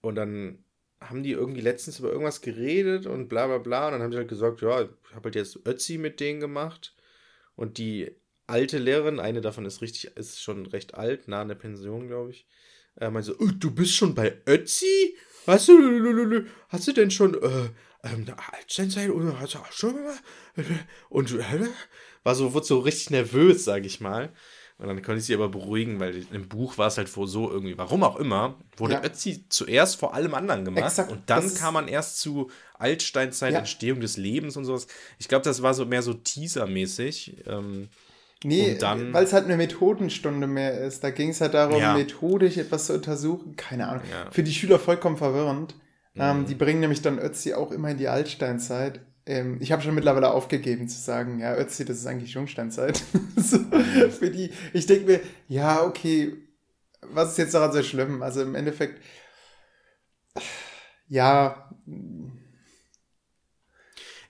und dann haben die irgendwie letztens über irgendwas geredet und bla bla bla. Und dann haben sie halt gesagt, ja, ich habe halt jetzt Ötzi mit denen gemacht. Und die alte Lehrerin, eine davon ist richtig, ist schon recht alt, nah an der Pension, glaube ich, äh, meinte so, oh, du bist schon bei Ötzi? Hast du, hast du denn schon, äh, ähm, Altsteinzeit oder hast du auch schon mal? Und äh, war so, wurde so richtig nervös, sag ich mal. Und dann konnte ich sie aber beruhigen, weil im Buch war es halt so irgendwie, warum auch immer, wurde ja. Ötzi zuerst vor allem anderen gemacht. Exakt, und dann kam man erst zu Altsteinzeit, ja. Entstehung des Lebens und sowas. Ich glaube, das war so mehr so teasermäßig. Ähm, nee, weil es halt eine Methodenstunde mehr ist. Da ging es halt darum, ja. methodisch etwas zu untersuchen. Keine Ahnung. Für die Schüler vollkommen verwirrend. Ähm, mhm. Ähm, die bringen nämlich dann Ötzi auch immer in die Altsteinzeit. Ähm, ich habe schon mittlerweile aufgegeben zu sagen, ja, Ötzi, das ist eigentlich Jungsteinzeit. so, für die, ich denke mir, ja, okay, was ist jetzt daran so schlimm? Also im Endeffekt, ja.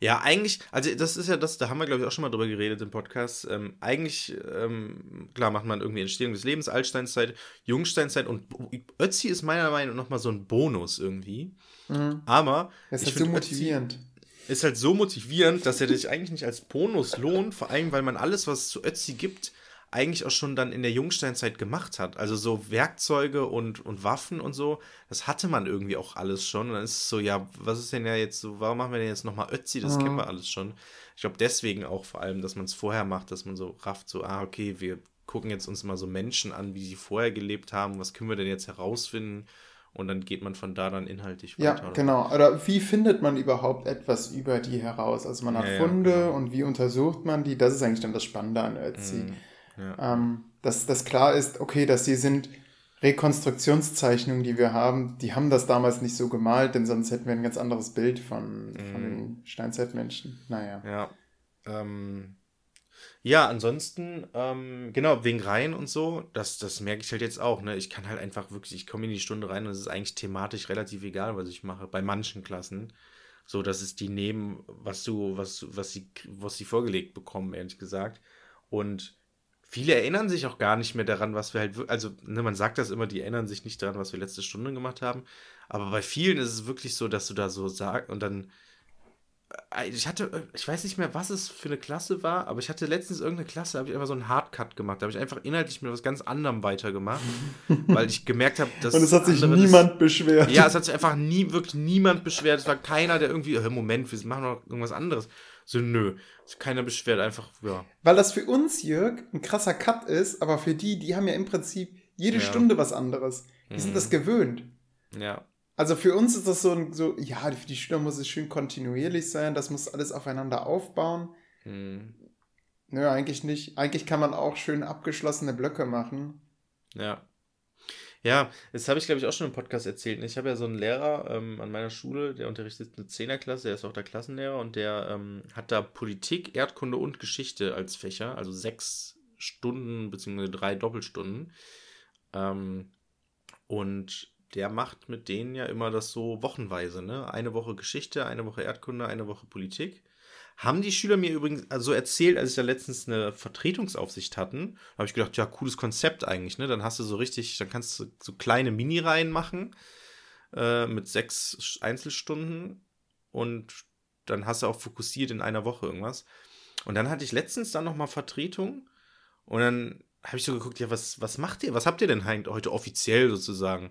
Ja, eigentlich, also das ist ja das, da haben wir, glaube ich, auch schon mal drüber geredet im Podcast. Ähm, eigentlich, ähm, klar, macht man irgendwie Entstehung des Lebens, Altsteinzeit, Jungsteinzeit und Ötzi ist meiner Meinung nach mal so ein Bonus irgendwie. Mhm. Aber. Das ist halt so motivierend. Ötzi, ist halt so motivierend, dass er sich eigentlich nicht als Bonus lohnt, vor allem, weil man alles, was es zu Ötzi gibt, eigentlich auch schon dann in der Jungsteinzeit gemacht hat. Also so Werkzeuge und, und Waffen und so, das hatte man irgendwie auch alles schon. Und dann ist es so, ja, was ist denn ja jetzt so, warum machen wir denn jetzt nochmal Ötzi? Das mhm. kennen wir alles schon. Ich glaube deswegen auch vor allem, dass man es vorher macht, dass man so rafft, so, ah, okay, wir gucken jetzt uns mal so Menschen an, wie sie vorher gelebt haben, was können wir denn jetzt herausfinden? Und dann geht man von da dann inhaltlich weiter. Ja, genau. Oder wie findet man überhaupt etwas über die heraus? Also man hat ja, Funde ja, genau. und wie untersucht man die? Das ist eigentlich dann das Spannende an Ötzi. Mhm, ja. ähm, dass das klar ist, okay, dass die sind Rekonstruktionszeichnungen, die wir haben, die haben das damals nicht so gemalt, denn sonst hätten wir ein ganz anderes Bild von, mhm. von den Steinzeitmenschen. Naja. Ja. Ähm, ja, ansonsten, ähm, genau, wegen Reihen und so, das, das merke ich halt jetzt auch, ne? Ich kann halt einfach wirklich, ich komme in die Stunde rein und es ist eigentlich thematisch relativ egal, was ich mache, bei manchen Klassen. So, dass es die nehmen, was du, was, was sie, was sie vorgelegt bekommen, ehrlich gesagt. Und viele erinnern sich auch gar nicht mehr daran, was wir halt, also ne, man sagt das immer, die erinnern sich nicht daran, was wir letzte Stunde gemacht haben. Aber bei vielen ist es wirklich so, dass du da so sagst und dann ich hatte, äh, ich weiß nicht mehr, was es für eine Klasse war, aber ich hatte letztens irgendeine Klasse, da habe ich einfach so einen Hardcut gemacht. Da habe ich einfach inhaltlich mit was ganz anderem weitergemacht, weil ich gemerkt habe, dass. Und es hat sich niemand ist, beschwert. Ja, es hat sich einfach nie, wirklich niemand beschwert. Es war keiner, der irgendwie, oh, Moment, wir machen noch irgendwas anderes. So, nö, keiner beschwert, einfach, ja. Weil das für uns, Jörg, ein krasser Cut ist, aber für die, die haben ja im Prinzip jede ja. Stunde was anderes. Die mhm. sind das gewöhnt. Ja. Also für uns ist das so ein, so, ja, für die Schüler muss es schön kontinuierlich sein, das muss alles aufeinander aufbauen. Hm. Nö, eigentlich nicht. Eigentlich kann man auch schön abgeschlossene Blöcke machen. Ja. Ja, das habe ich, glaube ich, auch schon im Podcast erzählt. Ich habe ja so einen Lehrer ähm, an meiner Schule, der unterrichtet eine Zehnerklasse, der ist auch der Klassenlehrer und der ähm, hat da Politik, Erdkunde und Geschichte als Fächer, also sechs Stunden bzw. drei Doppelstunden. Ähm, und der macht mit denen ja immer das so wochenweise, ne? Eine Woche Geschichte, eine Woche Erdkunde, eine Woche Politik. Haben die Schüler mir übrigens also erzählt, als ich da letztens eine Vertretungsaufsicht hatten, habe ich gedacht, ja, cooles Konzept eigentlich, ne? Dann hast du so richtig, dann kannst du so kleine Mini-Reihen machen äh, mit sechs Einzelstunden und dann hast du auch fokussiert in einer Woche irgendwas. Und dann hatte ich letztens dann nochmal Vertretung und dann habe ich so geguckt, ja, was, was macht ihr? Was habt ihr denn heute offiziell sozusagen?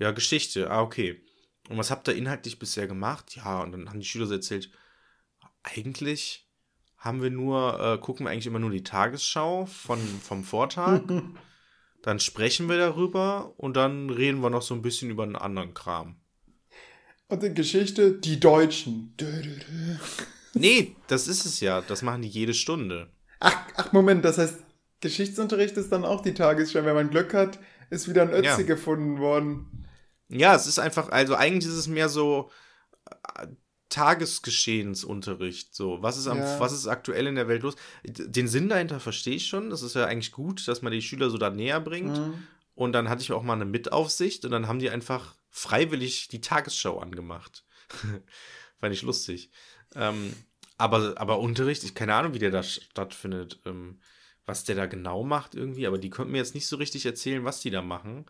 Ja, Geschichte. Ah, okay. Und was habt ihr inhaltlich bisher gemacht? Ja, und dann haben die Schüler so erzählt, eigentlich haben wir nur, äh, gucken wir eigentlich immer nur die Tagesschau von, vom Vortag. dann sprechen wir darüber und dann reden wir noch so ein bisschen über einen anderen Kram. Und in Geschichte, die Deutschen. Dö, dö, dö. Nee, das ist es ja. Das machen die jede Stunde. Ach, ach, Moment, das heißt, Geschichtsunterricht ist dann auch die Tagesschau. Wenn man Glück hat, ist wieder ein Ötzi ja. gefunden worden. Ja, es ist einfach, also eigentlich ist es mehr so äh, Tagesgeschehensunterricht. So, was ist, am, ja. was ist aktuell in der Welt los? Den Sinn dahinter verstehe ich schon. Das ist ja eigentlich gut, dass man die Schüler so da näher bringt. Mhm. Und dann hatte ich auch mal eine Mitaufsicht und dann haben die einfach freiwillig die Tagesschau angemacht. Fand ich lustig. Ähm, aber, aber Unterricht, ich keine Ahnung, wie der da stattfindet, ähm, was der da genau macht irgendwie, aber die konnten mir jetzt nicht so richtig erzählen, was die da machen.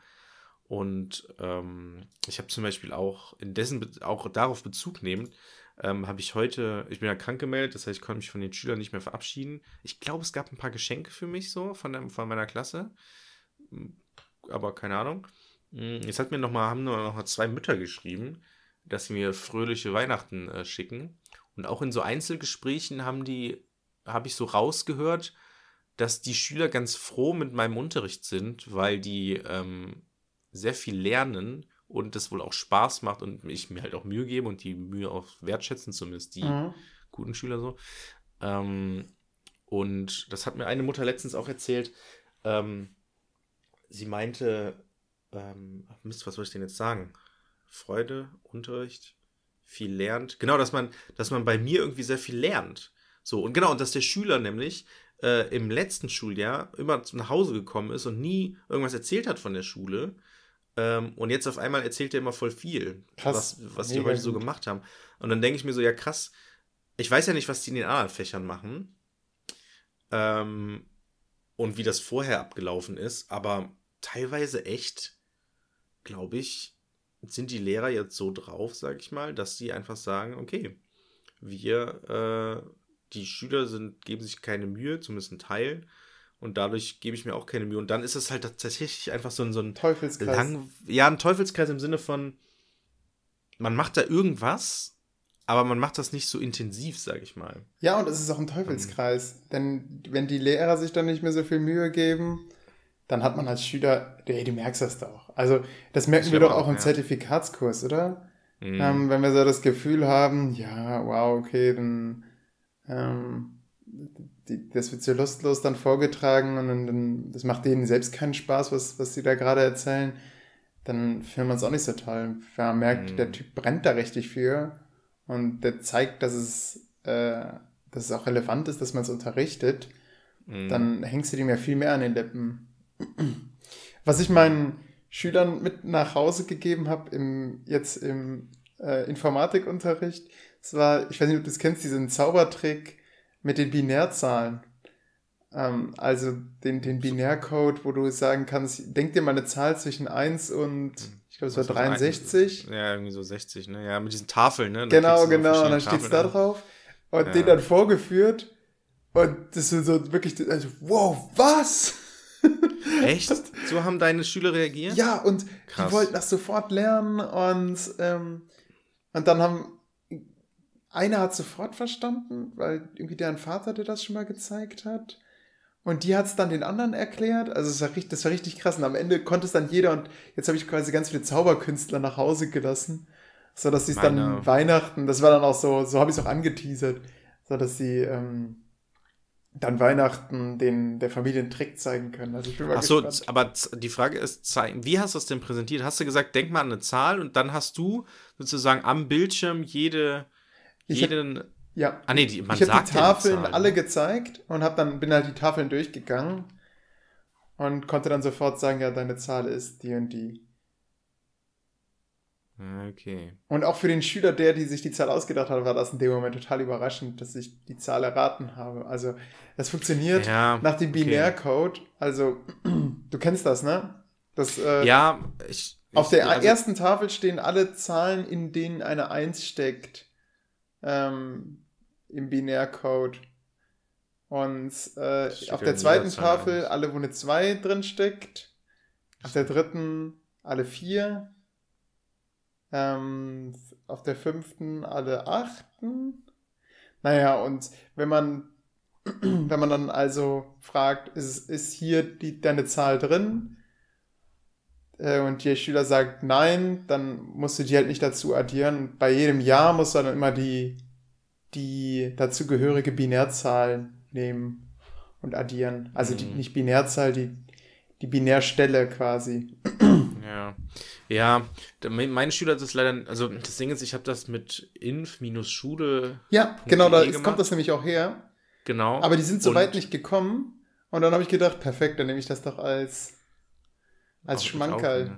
Und ähm, ich habe zum Beispiel auch in dessen, auch darauf Bezug nehmend, ähm, habe ich heute, ich bin ja krank gemeldet, das heißt, ich konnte mich von den Schülern nicht mehr verabschieden. Ich glaube, es gab ein paar Geschenke für mich so von, der, von meiner Klasse. Hm, aber keine Ahnung. Hm, jetzt hat mir noch mal, haben nur noch mal zwei Mütter geschrieben, dass sie mir fröhliche Weihnachten äh, schicken. Und auch in so Einzelgesprächen haben die, habe ich so rausgehört, dass die Schüler ganz froh mit meinem Unterricht sind, weil die ähm, sehr viel lernen und das wohl auch Spaß macht und ich mir halt auch Mühe gebe und die Mühe auch wertschätzen, zumindest die mhm. guten Schüler so. Ähm, und das hat mir eine Mutter letztens auch erzählt. Ähm, sie meinte, ähm, Mist, was soll ich denn jetzt sagen? Freude, Unterricht, viel lernt. Genau, dass man, dass man bei mir irgendwie sehr viel lernt. So, und genau, und dass der Schüler nämlich äh, im letzten Schuljahr immer nach Hause gekommen ist und nie irgendwas erzählt hat von der Schule, ähm, und jetzt auf einmal erzählt er immer voll viel, krass, was, was die heute so gemacht haben. Und dann denke ich mir so, ja krass, ich weiß ja nicht, was die in den anderen Fächern machen. Ähm, und wie das vorher abgelaufen ist, aber teilweise echt, glaube ich, sind die Lehrer jetzt so drauf, sage ich mal, dass sie einfach sagen, okay, wir, äh, die Schüler sind, geben sich keine Mühe, zumindest ein Teil, und dadurch gebe ich mir auch keine Mühe. Und dann ist es halt tatsächlich einfach so ein, so ein Teufelskreis. Lang, ja, ein Teufelskreis im Sinne von, man macht da irgendwas, aber man macht das nicht so intensiv, sage ich mal. Ja, und es ist auch ein Teufelskreis. Um, Denn wenn die Lehrer sich dann nicht mehr so viel Mühe geben, dann hat man als Schüler, ey, du merkst das doch. Also, das merken wir doch auch, auch im ja. Zertifikatskurs, oder? Mhm. Ähm, wenn wir so das Gefühl haben, ja, wow, okay, dann ähm, die, das wird so lustlos dann vorgetragen und dann, dann, das macht denen selbst keinen Spaß, was, was sie da gerade erzählen, dann findet man es auch nicht so toll. Wenn man merkt, mhm. der Typ brennt da richtig für und der zeigt, dass es, äh, dass es auch relevant ist, dass man es unterrichtet, mhm. dann hängst du dem ja viel mehr an den Lippen. Was ich meinen Schülern mit nach Hause gegeben habe, im, jetzt im äh, Informatikunterricht, das war, ich weiß nicht, ob du das kennst, diesen Zaubertrick, mit den Binärzahlen. Ähm, also den, den Binärcode, wo du sagen kannst, denk dir mal eine Zahl zwischen 1 und, ich glaube, es war 63. Ja, irgendwie so 60, ne? Ja, mit diesen Tafeln, ne? Da genau, genau, und dann steht es da drauf. Und ja. den dann vorgeführt. Und das ist so wirklich, also, wow, was? Echt? So haben deine Schüler reagiert? Ja, und Krass. die wollten das sofort lernen und, ähm, und dann haben einer hat sofort verstanden, weil irgendwie deren Vater dir das schon mal gezeigt hat. Und die hat es dann den anderen erklärt. Also das war, richtig, das war richtig krass. Und am Ende konnte es dann jeder. Und jetzt habe ich quasi ganz viele Zauberkünstler nach Hause gelassen. So dass sie es dann Weihnachten, das war dann auch so, so habe ich es auch angeteasert. So dass sie ähm, dann Weihnachten den, der Familie einen Trick zeigen können. Also ich bin mal Ach so, aber die Frage ist, wie hast du das denn präsentiert? Hast du gesagt, denk mal an eine Zahl und dann hast du sozusagen am Bildschirm jede, jeden... Hab, ja. Ah, nee, die, man ich habe die Tafeln ja alle gezeigt und hab dann, bin halt die Tafeln durchgegangen und konnte dann sofort sagen, ja, deine Zahl ist die und die. Ah, okay. Und auch für den Schüler, der die sich die Zahl ausgedacht hat, war das in dem Moment total überraschend, dass ich die Zahl erraten habe. Also, das funktioniert ja, nach dem Binärcode. Okay. Also, du kennst das, ne? Das, äh, ja, ich. Auf der also, ersten Tafel stehen alle Zahlen, in denen eine 1 steckt ähm, im Binärcode. Und äh, auf der zweiten Tafel alle, wo eine 2 drin steckt. Auf der dritten alle 4. Ähm, auf der fünften alle achten. Naja, und wenn man, wenn man dann also fragt, ist, ist hier die, deine Zahl drin? Äh, und der Schüler sagt nein, dann musst du die halt nicht dazu addieren. Bei jedem Jahr musst du dann immer die, die dazugehörige Binärzahl nehmen und addieren. Also die, mhm. nicht Binärzahl, die, die Binärstelle quasi. Ja. Ja, meine Schüler hat das leider, also das Ding ist, ich habe das mit inf-schule. Ja, genau, da ist, kommt das nämlich auch her. Genau. Aber die sind so weit nicht gekommen. Und dann habe ich gedacht, perfekt, dann nehme ich das doch als als Schmankerl.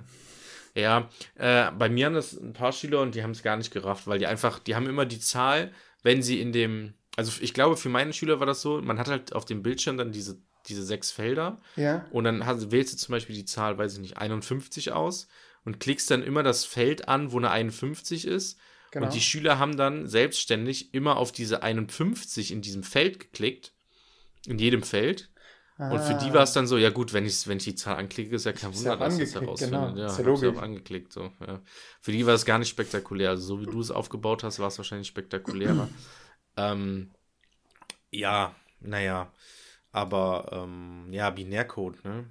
Ja, äh, bei mir haben das ein paar Schüler und die haben es gar nicht gerafft, weil die einfach, die haben immer die Zahl, wenn sie in dem, also ich glaube, für meine Schüler war das so, man hat halt auf dem Bildschirm dann diese, diese sechs Felder. Ja. Und dann hast, wählst du zum Beispiel die Zahl, weiß ich nicht, 51 aus und klickst dann immer das Feld an, wo eine 51 ist. Genau. Und die Schüler haben dann selbstständig immer auf diese 51 in diesem Feld geklickt. In jedem Feld. Und für die ah. war es dann so, ja gut, wenn ich, wenn ich die Zahl anklicke, ist ja kein Wunder, dass ich es herausfinde. Genau. Ja, ist ja logisch. angeklickt. So, ja. Für die war es gar nicht spektakulär. Also so wie du es aufgebaut hast, war es wahrscheinlich spektakulärer. ähm, ja, naja. Aber ähm, ja, Binärcode, ne?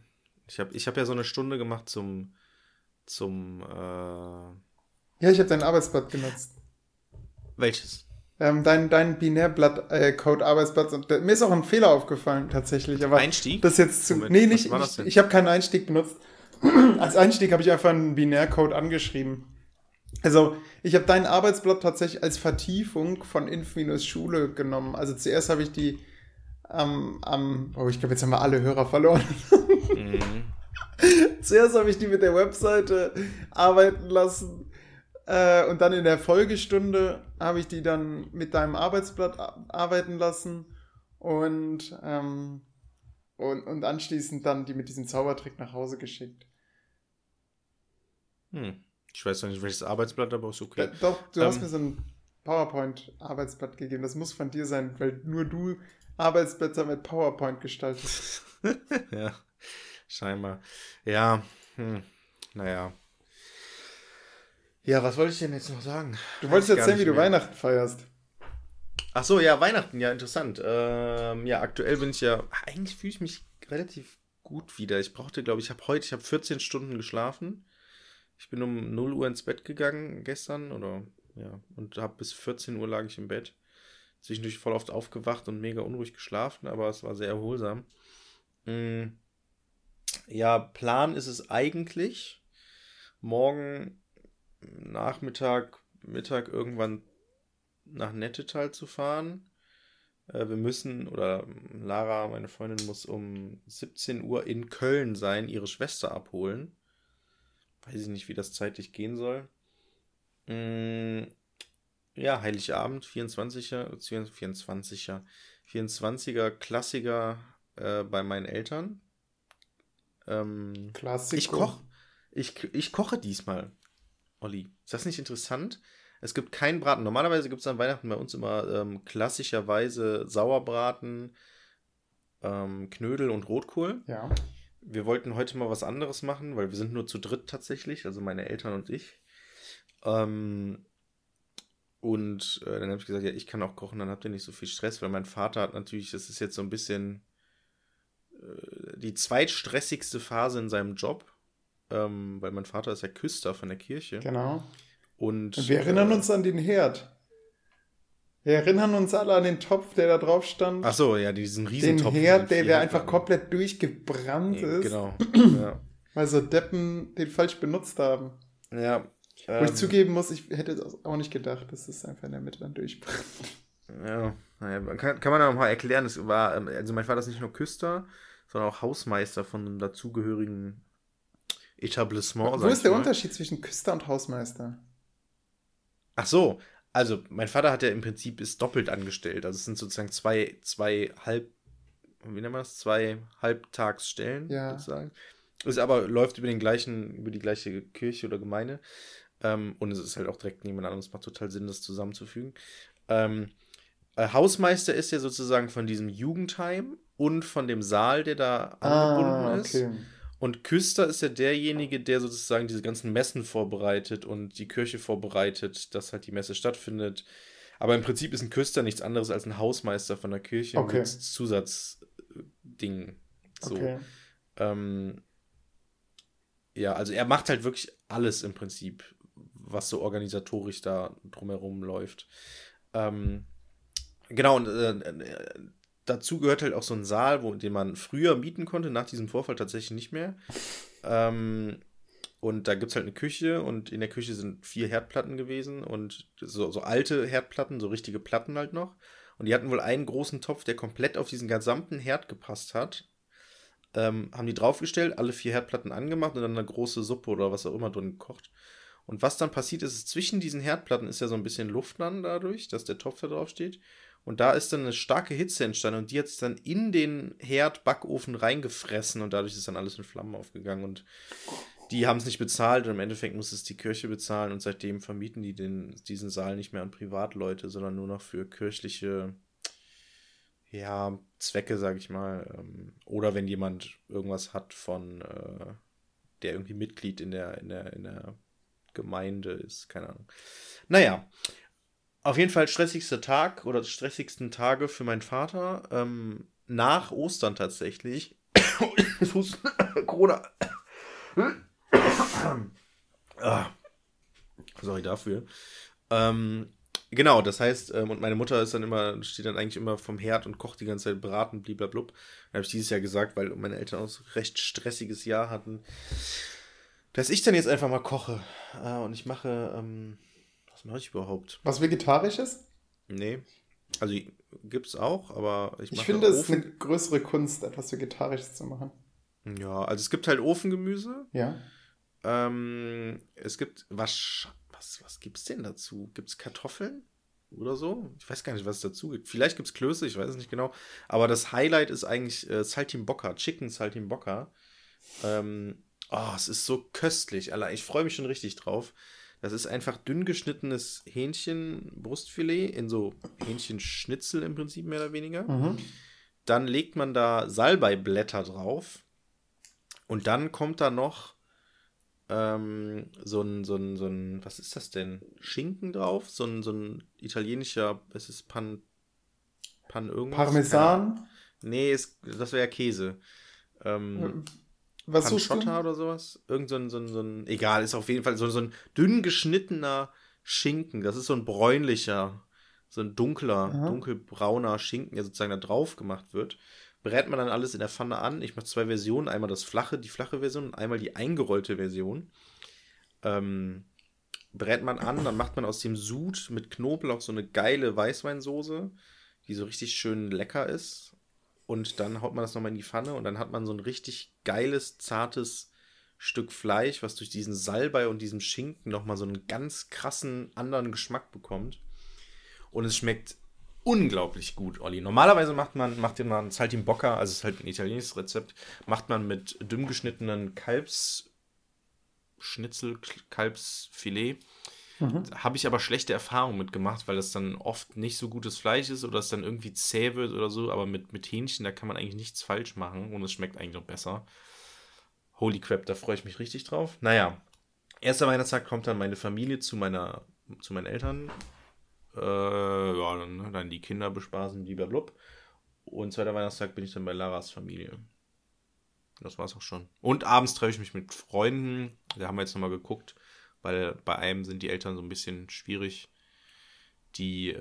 Ich habe ich hab ja so eine Stunde gemacht zum, zum äh Ja, ich habe dein Arbeitsblatt genutzt. Welches? Ähm, dein, dein Binärblatt-Code-Arbeitsblatt. Und mir ist auch ein Fehler aufgefallen, tatsächlich. Aber Einstieg? Das jetzt zu. Moment, nee, nicht. Ich, ich habe keinen Einstieg benutzt. Als Einstieg habe ich einfach einen Binärcode angeschrieben. Also, ich habe dein Arbeitsblatt tatsächlich als Vertiefung von Inf-Schule genommen. Also, zuerst habe ich die am, ähm, am, oh, ich glaube, jetzt haben wir alle Hörer verloren. Mhm. zuerst habe ich die mit der Webseite arbeiten lassen äh, und dann in der Folgestunde habe ich die dann mit deinem Arbeitsblatt arbeiten lassen und, ähm, und, und anschließend dann die mit diesem Zaubertrick nach Hause geschickt. Hm. Ich weiß noch nicht, welches Arbeitsblatt, aber ist okay. Ja, doch, du ähm, hast mir so ein PowerPoint-Arbeitsblatt gegeben. Das muss von dir sein, weil nur du Arbeitsblätter mit PowerPoint gestaltest. ja, scheinbar. Ja, hm. naja. Ja, was wollte ich denn jetzt noch sagen? Du wolltest erzählen, wie du mehr. Weihnachten feierst. Ach so, ja, Weihnachten, ja, interessant. Ähm, ja, aktuell bin ich ja, eigentlich fühle ich mich relativ gut wieder. Ich brauchte, glaube ich, habe heute, ich habe 14 Stunden geschlafen. Ich bin um 0 Uhr ins Bett gegangen gestern oder ja, und habe bis 14 Uhr lag ich im Bett. Zwischendurch voll oft aufgewacht und mega unruhig geschlafen, aber es war sehr erholsam. Mhm. Ja, Plan ist es eigentlich, morgen Nachmittag, Mittag irgendwann nach Nettetal zu fahren. Äh, wir müssen, oder Lara, meine Freundin, muss um 17 Uhr in Köln sein, ihre Schwester abholen. Weiß ich nicht, wie das zeitlich gehen soll. Mm, ja, Heiligabend, 24er, 24er, 24er Klassiker äh, bei meinen Eltern. Ähm, Klassiko. ich koche. Ich, ich koche diesmal, Olli. Ist das nicht interessant? Es gibt keinen Braten. Normalerweise gibt es an Weihnachten bei uns immer ähm, klassischerweise Sauerbraten, ähm, Knödel und Rotkohl. Ja. Wir wollten heute mal was anderes machen, weil wir sind nur zu dritt tatsächlich, also meine Eltern und ich. Ähm, und äh, dann habe ich gesagt, ja, ich kann auch kochen, dann habt ihr nicht so viel Stress, weil mein Vater hat natürlich, das ist jetzt so ein bisschen äh, die zweitstressigste Phase in seinem Job, ähm, weil mein Vater ist ja Küster von der Kirche. Genau. Und, wir erinnern äh, uns an den Herd. Wir erinnern uns alle an den Topf, der da drauf stand. Ach so, ja, diesen den Riesentopf. mit Herd, den der, der einfach Herdplatten. komplett durchgebrannt Ja, ist. Genau. ja. Weil so Deppen den falsch benutzt haben. ja. Wo ähm, ich zugeben muss, ich hätte das auch nicht gedacht, dass es einfach in der Mitte dann durchbrennt. Ja, naja, kann, kann man ja noch mal erklären, es war, ähm, also mein Vater ist nicht nur Küster, sondern auch Hausmeister von einem dazugehörigen Etablissement. Wo ist der mal. Unterschied zwischen Küster und Hausmeister? Ach so, also mein Vater hat ja im Prinzip ist doppelt angestellt. Also es sind sozusagen zwei, zwei halb, wie nennt man das? Zwei Halbtagsstellen Ja. sozusagen. Ist aber läuft über den gleichen, über die gleiche Kirche oder Gemeinde. Ähm, und es ist halt auch direkt nebeneinander. Es macht total Sinn, das zusammenzufügen. Ähm, äh, Hausmeister ist ja sozusagen von diesem Jugendheim und von dem Saal, der da angebunden ist. Ah, okay. Und Küster ist ja derjenige, der sozusagen diese ganzen Messen vorbereitet und die Kirche vorbereitet, dass halt die Messe stattfindet. Aber im Prinzip ist ein Küster nichts anderes als ein Hausmeister von der Kirche Okay. mit Zusatzding. So. okay. Ähm, ja, also er macht halt wirklich alles im Prinzip, was so organisatorisch da drumherum läuft. Ähm, genau, und äh, äh, dazu gehört halt auch so ein Saal, wo, den man früher mieten konnte, nach diesem Vorfall tatsächlich nicht mehr. Ähm, und da gibt es halt eine Küche und in der Küche sind vier Herdplatten gewesen und so, so alte Herdplatten, so richtige Platten halt noch. Und die hatten wohl einen großen Topf, der komplett auf diesen gesamten Herd gepasst hat. Ähm, haben die draufgestellt, alle vier Herdplatten angemacht und dann eine große Suppe oder was auch immer drin gekocht. Und was dann passiert ist, ist, zwischen diesen Herdplatten ist ja so ein bisschen Luft dann dadurch, dass der Topf da drauf steht. Und da ist dann eine starke Hitze entstanden und die hat sich dann in den Herd-Backofen reingefressen und dadurch ist dann alles in Flammen aufgegangen und die haben es nicht bezahlt und im Endeffekt muss es die Kirche bezahlen und seitdem vermieten die den, diesen Saal nicht mehr an Privatleute, sondern nur noch für kirchliche ja, Zwecke, sag ich mal. Ähm, Oder wenn jemand irgendwas hat von, äh, der irgendwie Mitglied in der, in der, in der Gemeinde ist, keine Ahnung. Naja, auf jeden Fall stressigster Tag oder stressigsten Tage für meinen Vater. Ähm, nach Ostern tatsächlich. Corona. ah. Sorry dafür. Ähm, genau, das heißt, ähm, und meine Mutter ist dann immer, steht dann eigentlich immer vom Herd und kocht die ganze Zeit braten, bliblablub. Dann habe ich dieses Jahr gesagt, weil meine Eltern auch so recht stressiges Jahr hatten, dass ich dann jetzt einfach mal koche. Äh, und ich mache, ähm, was mache ich überhaupt? Was Vegetarisches? Nee. Also gibt's auch, aber ich Ich mache finde, es ist eine größere Kunst, etwas Vegetarisches zu machen. Ja, also es gibt halt Ofengemüse. Ja. Ähm, es gibt, was, was, was gibt's denn dazu? Gibt's Kartoffeln oder so? Ich weiß gar nicht, was es dazu gibt. Vielleicht gibt's Klöße, ich weiß es nicht genau. Aber das Highlight ist eigentlich äh, Saltimbocca, Chicken Saltimbocca. Ähm, oh, es ist so köstlich. Allein, ich freue mich schon richtig drauf. Das ist einfach dünn geschnittenes Hähnchenbrustfilet in so Hähnchenschnitzel im Prinzip mehr oder weniger. Mhm. Dann legt man da Salbeiblätter drauf. Und dann kommt da noch ähm, so ein, so ein, so ein, was ist das denn? Schinken drauf? So ein, so ein italienischer, es ist Pan, Pan irgendwas? Parmesan. Nee, es, das wäre Käse. Ähm, Was Panciotta oder sowas? Irgend so ein, so ein, so ein, egal, ist auf jeden Fall so, so ein dünn geschnittener Schinken. Das ist so ein bräunlicher, so ein dunkler, Aha. dunkelbrauner Schinken, der sozusagen da drauf gemacht wird. Brät man dann alles in der Pfanne an. Ich mache zwei Versionen. Einmal das flache, die flache Version und einmal die eingerollte Version. Ähm, brät man an, dann macht man aus dem Sud mit Knoblauch so eine geile Weißweinsoße, die so richtig schön lecker ist. Und dann haut man das nochmal in die Pfanne und dann hat man so ein richtig geiles, zartes Stück Fleisch, was durch diesen Salbei und diesem Schinken nochmal so einen ganz krassen anderen Geschmack bekommt. Und es schmeckt unglaublich gut, Olli. Normalerweise macht man, macht man Saltimbocca, also es ist halt ein italienisches Rezept, macht man mit dünn geschnittenen Kalbsschnitzel, Kalbsfilet. Mhm. Habe ich aber schlechte Erfahrungen mitgemacht, weil das dann oft nicht so gutes Fleisch ist oder es dann irgendwie zäh wird oder so. Aber mit, mit Hähnchen, da kann man eigentlich nichts falsch machen und es schmeckt eigentlich noch besser. Holy crap, da freue ich mich richtig drauf. Naja, erster Weihnachtstag kommt dann meine Familie zu meiner, zu meinen Eltern. Äh, ja, dann, ne, dann die Kinder bespaßen, blub. Und zweiter Weihnachtstag bin ich dann bei Laras Familie. Das war's auch schon. Und abends treffe ich mich mit Freunden. Da haben wir jetzt nochmal geguckt, weil bei einem sind die Eltern so ein bisschen schwierig. Die, äh,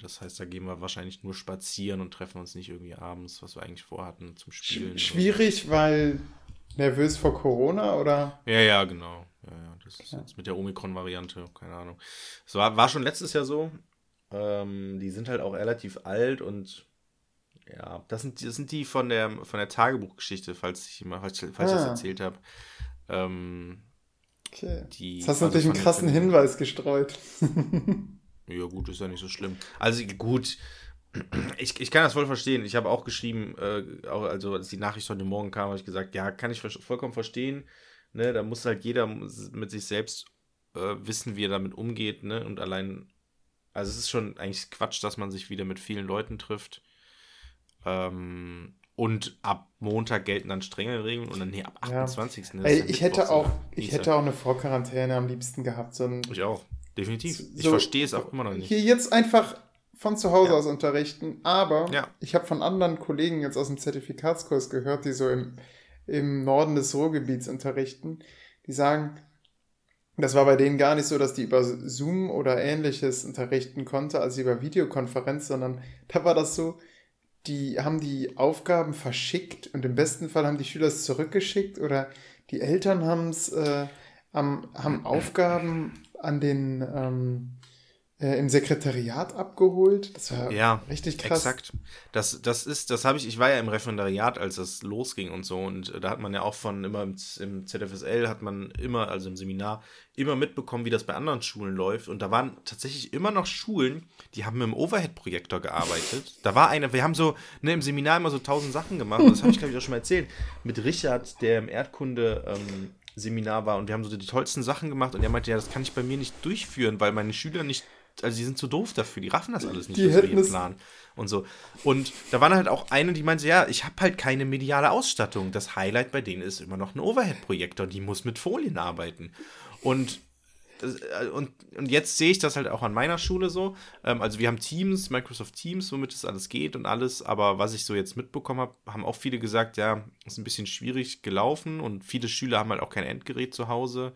das heißt, da gehen wir wahrscheinlich nur spazieren und treffen uns nicht irgendwie abends, was wir eigentlich vorhatten zum Spielen. Schwierig, weil nervös vor Corona oder? Ja, ja, genau. Ja, ja, das ist jetzt mit der Omikron-Variante, keine Ahnung. Es war, war schon letztes Jahr so. Ähm, die sind halt auch relativ alt und ja, das sind, das sind die von der, von der Tagebuchgeschichte, falls ich, mal, falls, falls ah. ich das erzählt habe. Ähm, okay. Die, das hast du also natürlich einen krassen Hinweis gestreut. ja, gut, ist ja nicht so schlimm. Also gut, ich, ich kann das voll verstehen. Ich habe auch geschrieben, äh, auch, also als die Nachricht heute Morgen kam, habe ich gesagt, ja, kann ich vollkommen verstehen. Ne, da muss halt jeder mit sich selbst äh, wissen, wie er damit umgeht. Ne? Und allein, also es ist schon eigentlich Quatsch, dass man sich wieder mit vielen Leuten trifft. Ähm, und ab Montag gelten dann strengere Regeln und dann nee, ab 28. Ja. Ey, ich hätte auch, ich hätte auch eine Vorquarantäne am liebsten gehabt. So ein, ich auch, definitiv. So, ich verstehe es auch immer noch nicht. Hier jetzt einfach von zu Hause ja. aus unterrichten, aber ja. ich habe von anderen Kollegen jetzt aus dem Zertifikatskurs gehört, die so im, im Norden des Ruhrgebiets unterrichten, die sagen, das war bei denen gar nicht so, dass die über Zoom oder ähnliches unterrichten konnte, als über Videokonferenz, sondern da war das so, die haben die Aufgaben verschickt und im besten Fall haben die Schüler es zurückgeschickt oder die Eltern äh, haben, haben Aufgaben an den ähm, äh, im Sekretariat abgeholt. Das war ja, richtig krass. Exakt. Das, das ist, das habe ich, ich war ja im Referendariat, als das losging und so. Und da hat man ja auch von immer im, im ZFSL hat man immer, also im Seminar, immer mitbekommen, wie das bei anderen Schulen läuft. Und da waren tatsächlich immer noch Schulen, die haben mit dem Overhead-Projektor gearbeitet. Da war eine, wir haben so ne, im Seminar immer so tausend Sachen gemacht. Das habe ich, glaube ich, auch schon mal erzählt. Mit Richard, der im Erdkunde. Ähm, Seminar war und wir haben so die tollsten Sachen gemacht und er meinte, ja, das kann ich bei mir nicht durchführen, weil meine Schüler nicht also die sind zu doof dafür, die raffen das alles nicht, die hätten es Plan und so. Und da waren halt auch eine, die meinte, ja, ich habe halt keine mediale Ausstattung. Das Highlight bei denen ist immer noch ein Overhead-Projektor, die muss mit Folien arbeiten. Und äh, und, und jetzt sehe ich das halt auch an meiner Schule so. Ähm, also wir haben Teams, Microsoft Teams, womit es alles geht und alles. Aber was ich so jetzt mitbekommen habe, haben auch viele gesagt, ja, ist ein bisschen schwierig gelaufen und viele Schüler haben halt auch kein Endgerät zu Hause.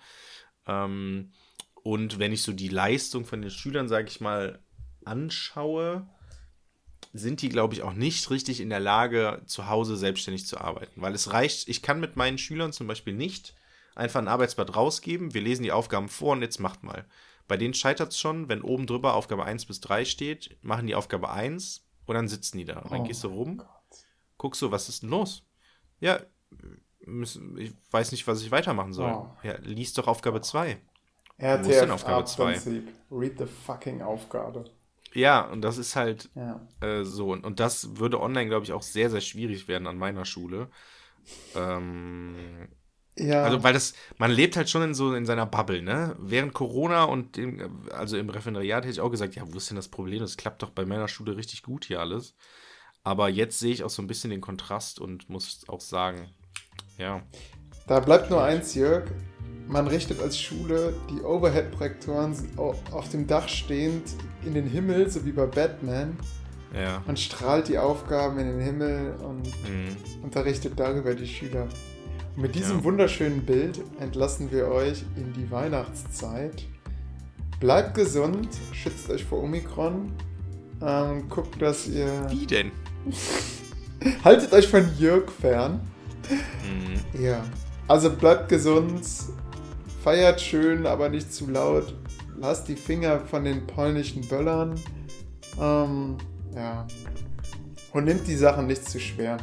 Ähm, und wenn ich so die Leistung von den Schülern, sage ich mal, anschaue, sind die, glaube ich, auch nicht richtig in der Lage, zu Hause selbstständig zu arbeiten. Weil es reicht, ich kann mit meinen Schülern zum Beispiel nicht einfach ein Arbeitsblatt rausgeben, wir lesen die Aufgaben vor und jetzt macht mal. Bei denen scheitert es schon, wenn oben drüber Aufgabe 1 bis 3 steht, machen die Aufgabe 1 und dann sitzen die da. Und dann oh gehst du rum, Gott. guckst du, was ist denn los? Ja, ich weiß nicht, was ich weitermachen soll. Oh. Ja, lies doch Aufgabe 2. RTFA-Prinzip. Read the fucking Aufgabe. Ja, und das ist halt ja. äh, so. Und das würde online, glaube ich, auch sehr, sehr schwierig werden an meiner Schule. Ähm, ja. Also, weil das, man lebt halt schon in so in seiner Bubble, ne? Während Corona und dem, also im Referendariat hätte ich auch gesagt, ja, wo ist denn das Problem? Das klappt doch bei meiner Schule richtig gut hier alles. Aber jetzt sehe ich auch so ein bisschen den Kontrast und muss auch sagen, ja. Da bleibt nur eins, Jörg man richtet als Schule die Overhead-Projektoren auf dem Dach stehend in den Himmel, so wie bei Batman. Ja. Man strahlt die Aufgaben in den Himmel und mhm. unterrichtet darüber die Schüler. Und mit diesem ja. wunderschönen Bild entlassen wir euch in die Weihnachtszeit. Bleibt gesund, schützt euch vor Omikron. Ähm, guckt, dass ihr. Wie denn? Haltet euch von Jörg fern. Mhm. Ja. Also bleibt gesund, Feiert schön, aber nicht zu laut. Lasst die Finger von den polnischen Böllern. Ähm, ja. Und nimmt die Sachen nicht zu schwer.